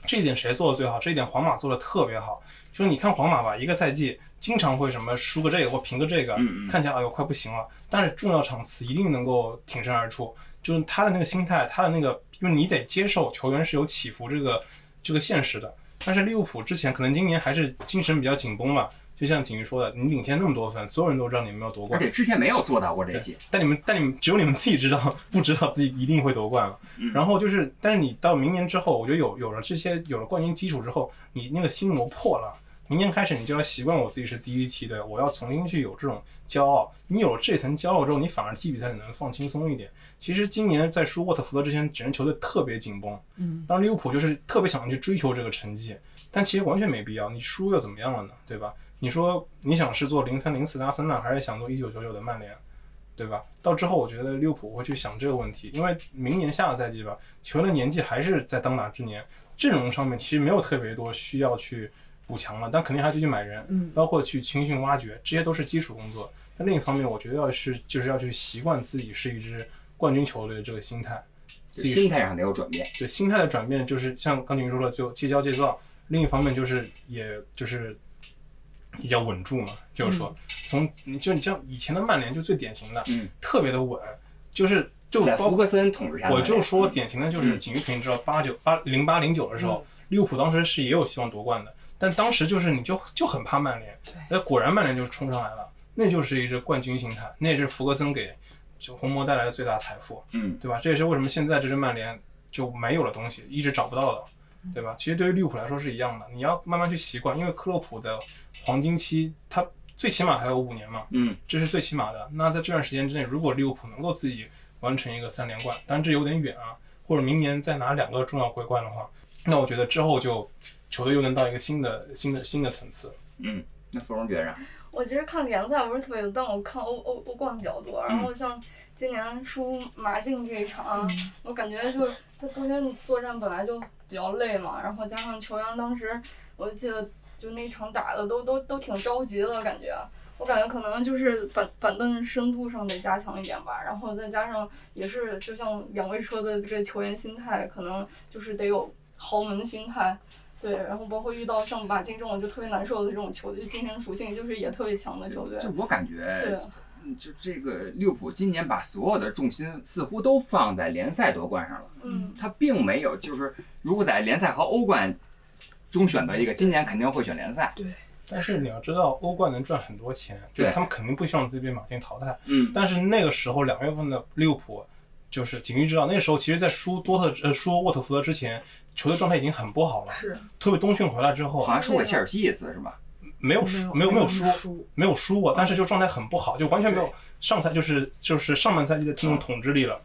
这一点谁做的最好？这一点皇马做的特别好。就是你看皇马吧，一个赛季经常会什么输个这个或平个这个，嗯嗯看起来哎呦快不行了，但是重要场次一定能够挺身而出。就是他的那个心态，他的那个，因为你得接受球员是有起伏这个这个现实的。但是利物浦之前可能今年还是精神比较紧绷嘛，就像景瑜说的，你领先那么多分，所有人都知道你们要夺冠，而且之前没有做到过这些。但你们但你们只有你们自己知道，不知道自己一定会夺冠了。嗯然后就是，但是你到明年之后，我觉得有有了这些有了冠军基础之后，你那个心魔破了。明年开始，你就要习惯我自己是第一梯队，我要重新去有这种骄傲。你有了这层骄傲之后，你反而踢比赛你能放轻松一点。其实今年在输沃特福德之前，整支球队特别紧绷，嗯，当然利物浦就是特别想去追求这个成绩，但其实完全没必要。你输又怎么样了呢？对吧？你说你想是做零三零四的阿森纳，还是想做一九九九的曼联？对吧？到之后，我觉得利物浦会去想这个问题，因为明年下个赛季吧，球员的年纪还是在当打之年，阵容上面其实没有特别多需要去补强了，但肯定还继续买人，嗯，包括去青训挖掘，这些都是基础工作。但另一方面，我觉得要是就是要去习惯自己是一支冠军球队的这个心态，心态上得有转变。对心态的转变，就是像刚才说的，就戒骄戒躁。另一方面就是，也就是比较稳住嘛，就是说，从你就你像以前的曼联就最典型的，嗯，特别的稳，就是就包括在福格森统治下，我就说典型的就是嗯景瑜肯定知道，八九八零八零九的时候，利物浦当时是也有希望夺冠的，但当时就是你就就很怕曼联，对那果然曼联就冲上来了，那就是一支冠军心态，那也是福格森给就红魔带来的最大财富。嗯，对吧？这也是为什么现在这支曼联就没有了东西，一直找不到的，对吧？其实对于利物浦来说是一样的，你要慢慢去习惯，因为克洛普的黄金期，他最起码还有五年嘛，嗯，这是最起码的。那在这段时间之内，如果利物浦能够自己完成一个三连冠，当然这有点远啊，或者明年再拿两个重要桂冠的话，那我觉得之后就球队又能到一个新的新的新的层次。嗯，那芙蓉觉着，我其实看联赛不是特别多，但我看欧欧欧冠比较多。然后像今年输马竞这一场，我感觉就是他昨天作战本来就比较累嘛，然后加上球员当时，我就记得就那场打的都都都挺着急的感觉。我感觉可能就是板板凳深度上得加强一点吧，然后再加上也是就像两位说的这个球员心态，可能就是得有豪门心态。对，然后包括遇到像马竞这种就特别难受的这种球队，就精神属性就是也特别强的球队。就我感觉就这个利物浦今年把所有的重心似乎都放在联赛夺冠上了，嗯，他并没有就是如果在联赛和欧冠中选择一个，今年肯定会选联赛。对但是你要知道，欧冠能赚很多钱，就对他们肯定不希望自己被马竞淘汰。嗯，但是那个时候两月份的利物浦，就是景瑜知道，那时候其实，在输多特呃输沃特福德之前，球队状态已经很不好了。是特别冬训回来之后好，像输给切尔西一次是吧？没有输，没有没有输，没有输过，但是就状态很不好，就完全没有上赛就是就是上半赛季的这种统治力了。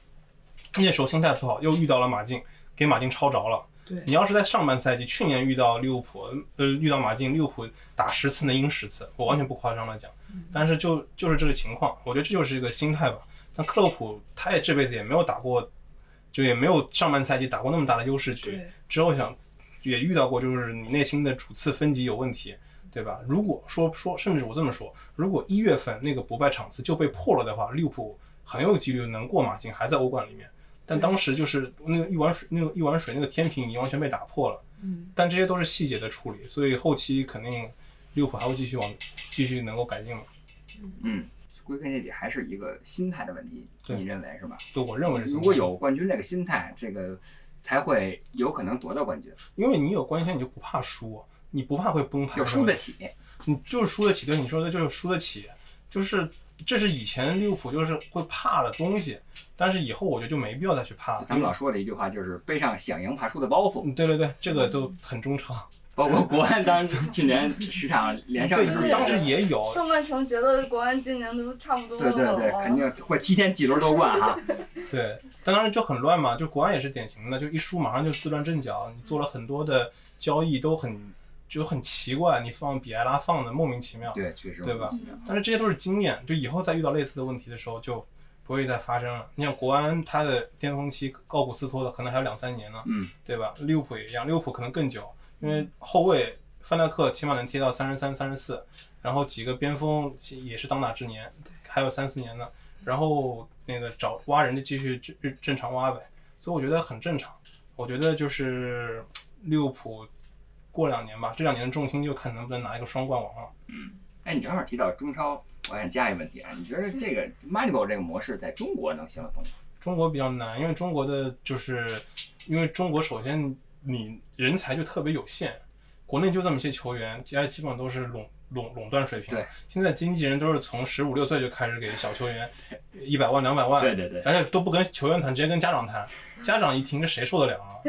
那时候心态不好，又遇到了马竞，给马竞抄着了。对你要是在上半赛季，去年遇到利物浦，呃，遇到马竞，利物浦打十次能赢十次，我完全不夸张的讲。但是就就是这个情况，我觉得这就是一个心态吧。但克洛普他也这辈子也没有打过，就也没有上半赛季打过那么大的优势局。之后想也遇到过，就是你内心的主次分级有问题，对吧？如果说说，甚至我这么说，如果一月份那个不败场次就被破了的话，利物浦很有几率能过马竞，还在欧冠里面。但当时就是那个一碗水，那个一碗水那个天平已经完全被打破了。嗯，但这些都是细节的处理，所以后期肯定利物浦还会继续往继续能够改进嘛。嗯，归根结底还是一个心态的问题，你认为是吧？就我认为是如果有冠军这个心态，这个才会有可能夺到冠军，因为你有关系线，你就不怕输，你不怕会崩盘，就输得起。你就是输得起，对你说的就是输得起，就是这是以前利物浦就是会怕的东西，但是以后我觉得就没必要再去怕了。咱们老说的一句话就是背上想赢怕输的包袱，嗯，对对对，这个都很中常。包括国安当时去年十场连胜的时候对，当时，也有，上半程觉得国安今年都差不多对对对，肯定会提前几轮夺冠哈。[LAUGHS] 对，但当然就很乱嘛，就国安也是典型的，就一输马上就自乱阵脚，你做了很多的交易都很就很奇怪，你放比埃拉放的莫名其妙。对，确实对吧但是这些都是经验，就以后再遇到类似的问题的时候就不会再发生了。你像国安，他的巅峰期高古斯托的可能还有两三年呢，嗯，对吧？利物浦也一样，利物浦可能更久，因为后卫范戴克起码能踢到三十三、三十四，然后几个边锋也是当打之年，还有三四年呢。然后那个找挖人就继续正正常挖呗，所以我觉得很正常。我觉得就是 [TSK] 利物浦过两年吧，这两年的重心就看能不能拿一个双冠王了。嗯哎，你正好提到中超，我想加一个问题啊，你觉得这个 Moneyball 这个模式在中国能行得通吗？中国比较难，因为中国的就是，因为中国首先你人才就特别有限，国内就这么些球员，其他基本上都是垄垄垄断水平。对，现在经纪人都是从十五六岁就开始给小球员一百万、两百万，对对对，而且都不跟球员谈，直接跟家长谈。家长一听，这谁受得了啊？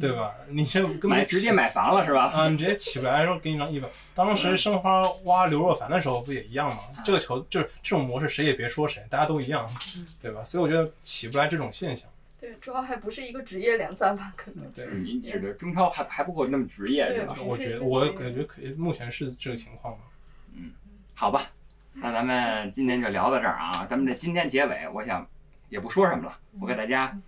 对吧？你这根本买直接买房了是吧？啊，你直接起不来，说给你张一百。当时申花挖刘若凡的时候不也一样吗？这个球就是这种模式，谁也别说谁，大家都一样，对吧？所以我觉得起不来这种现象。对，主要还不是一个职业联赛吧？可能对，你指的中超还还不够那么职业是吧？我觉得我感觉可以，目前是这个情况吧。嗯，好吧，那咱们今天就聊到这儿啊。咱们的今天结尾，我想也不说什么了，我给大家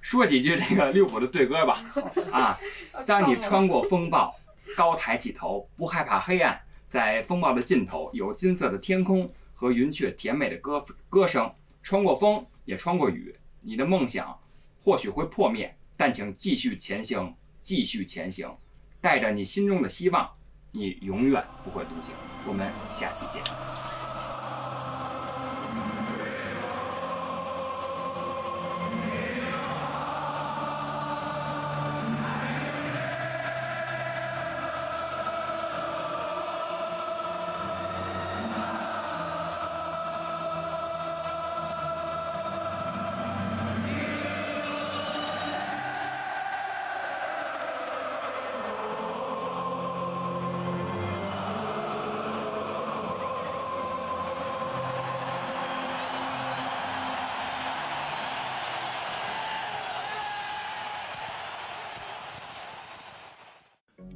说几句这个利物浦的队歌吧。啊，[LAUGHS] 当你穿过风暴，高抬起头，不害怕黑暗，在风暴的尽头有金色的天空和云雀甜美的歌歌声。穿过风，也穿过雨，你的梦想。或许会破灭，但请继续前行，继续前行，带着你心中的希望，你永远不会独行。我们下期见。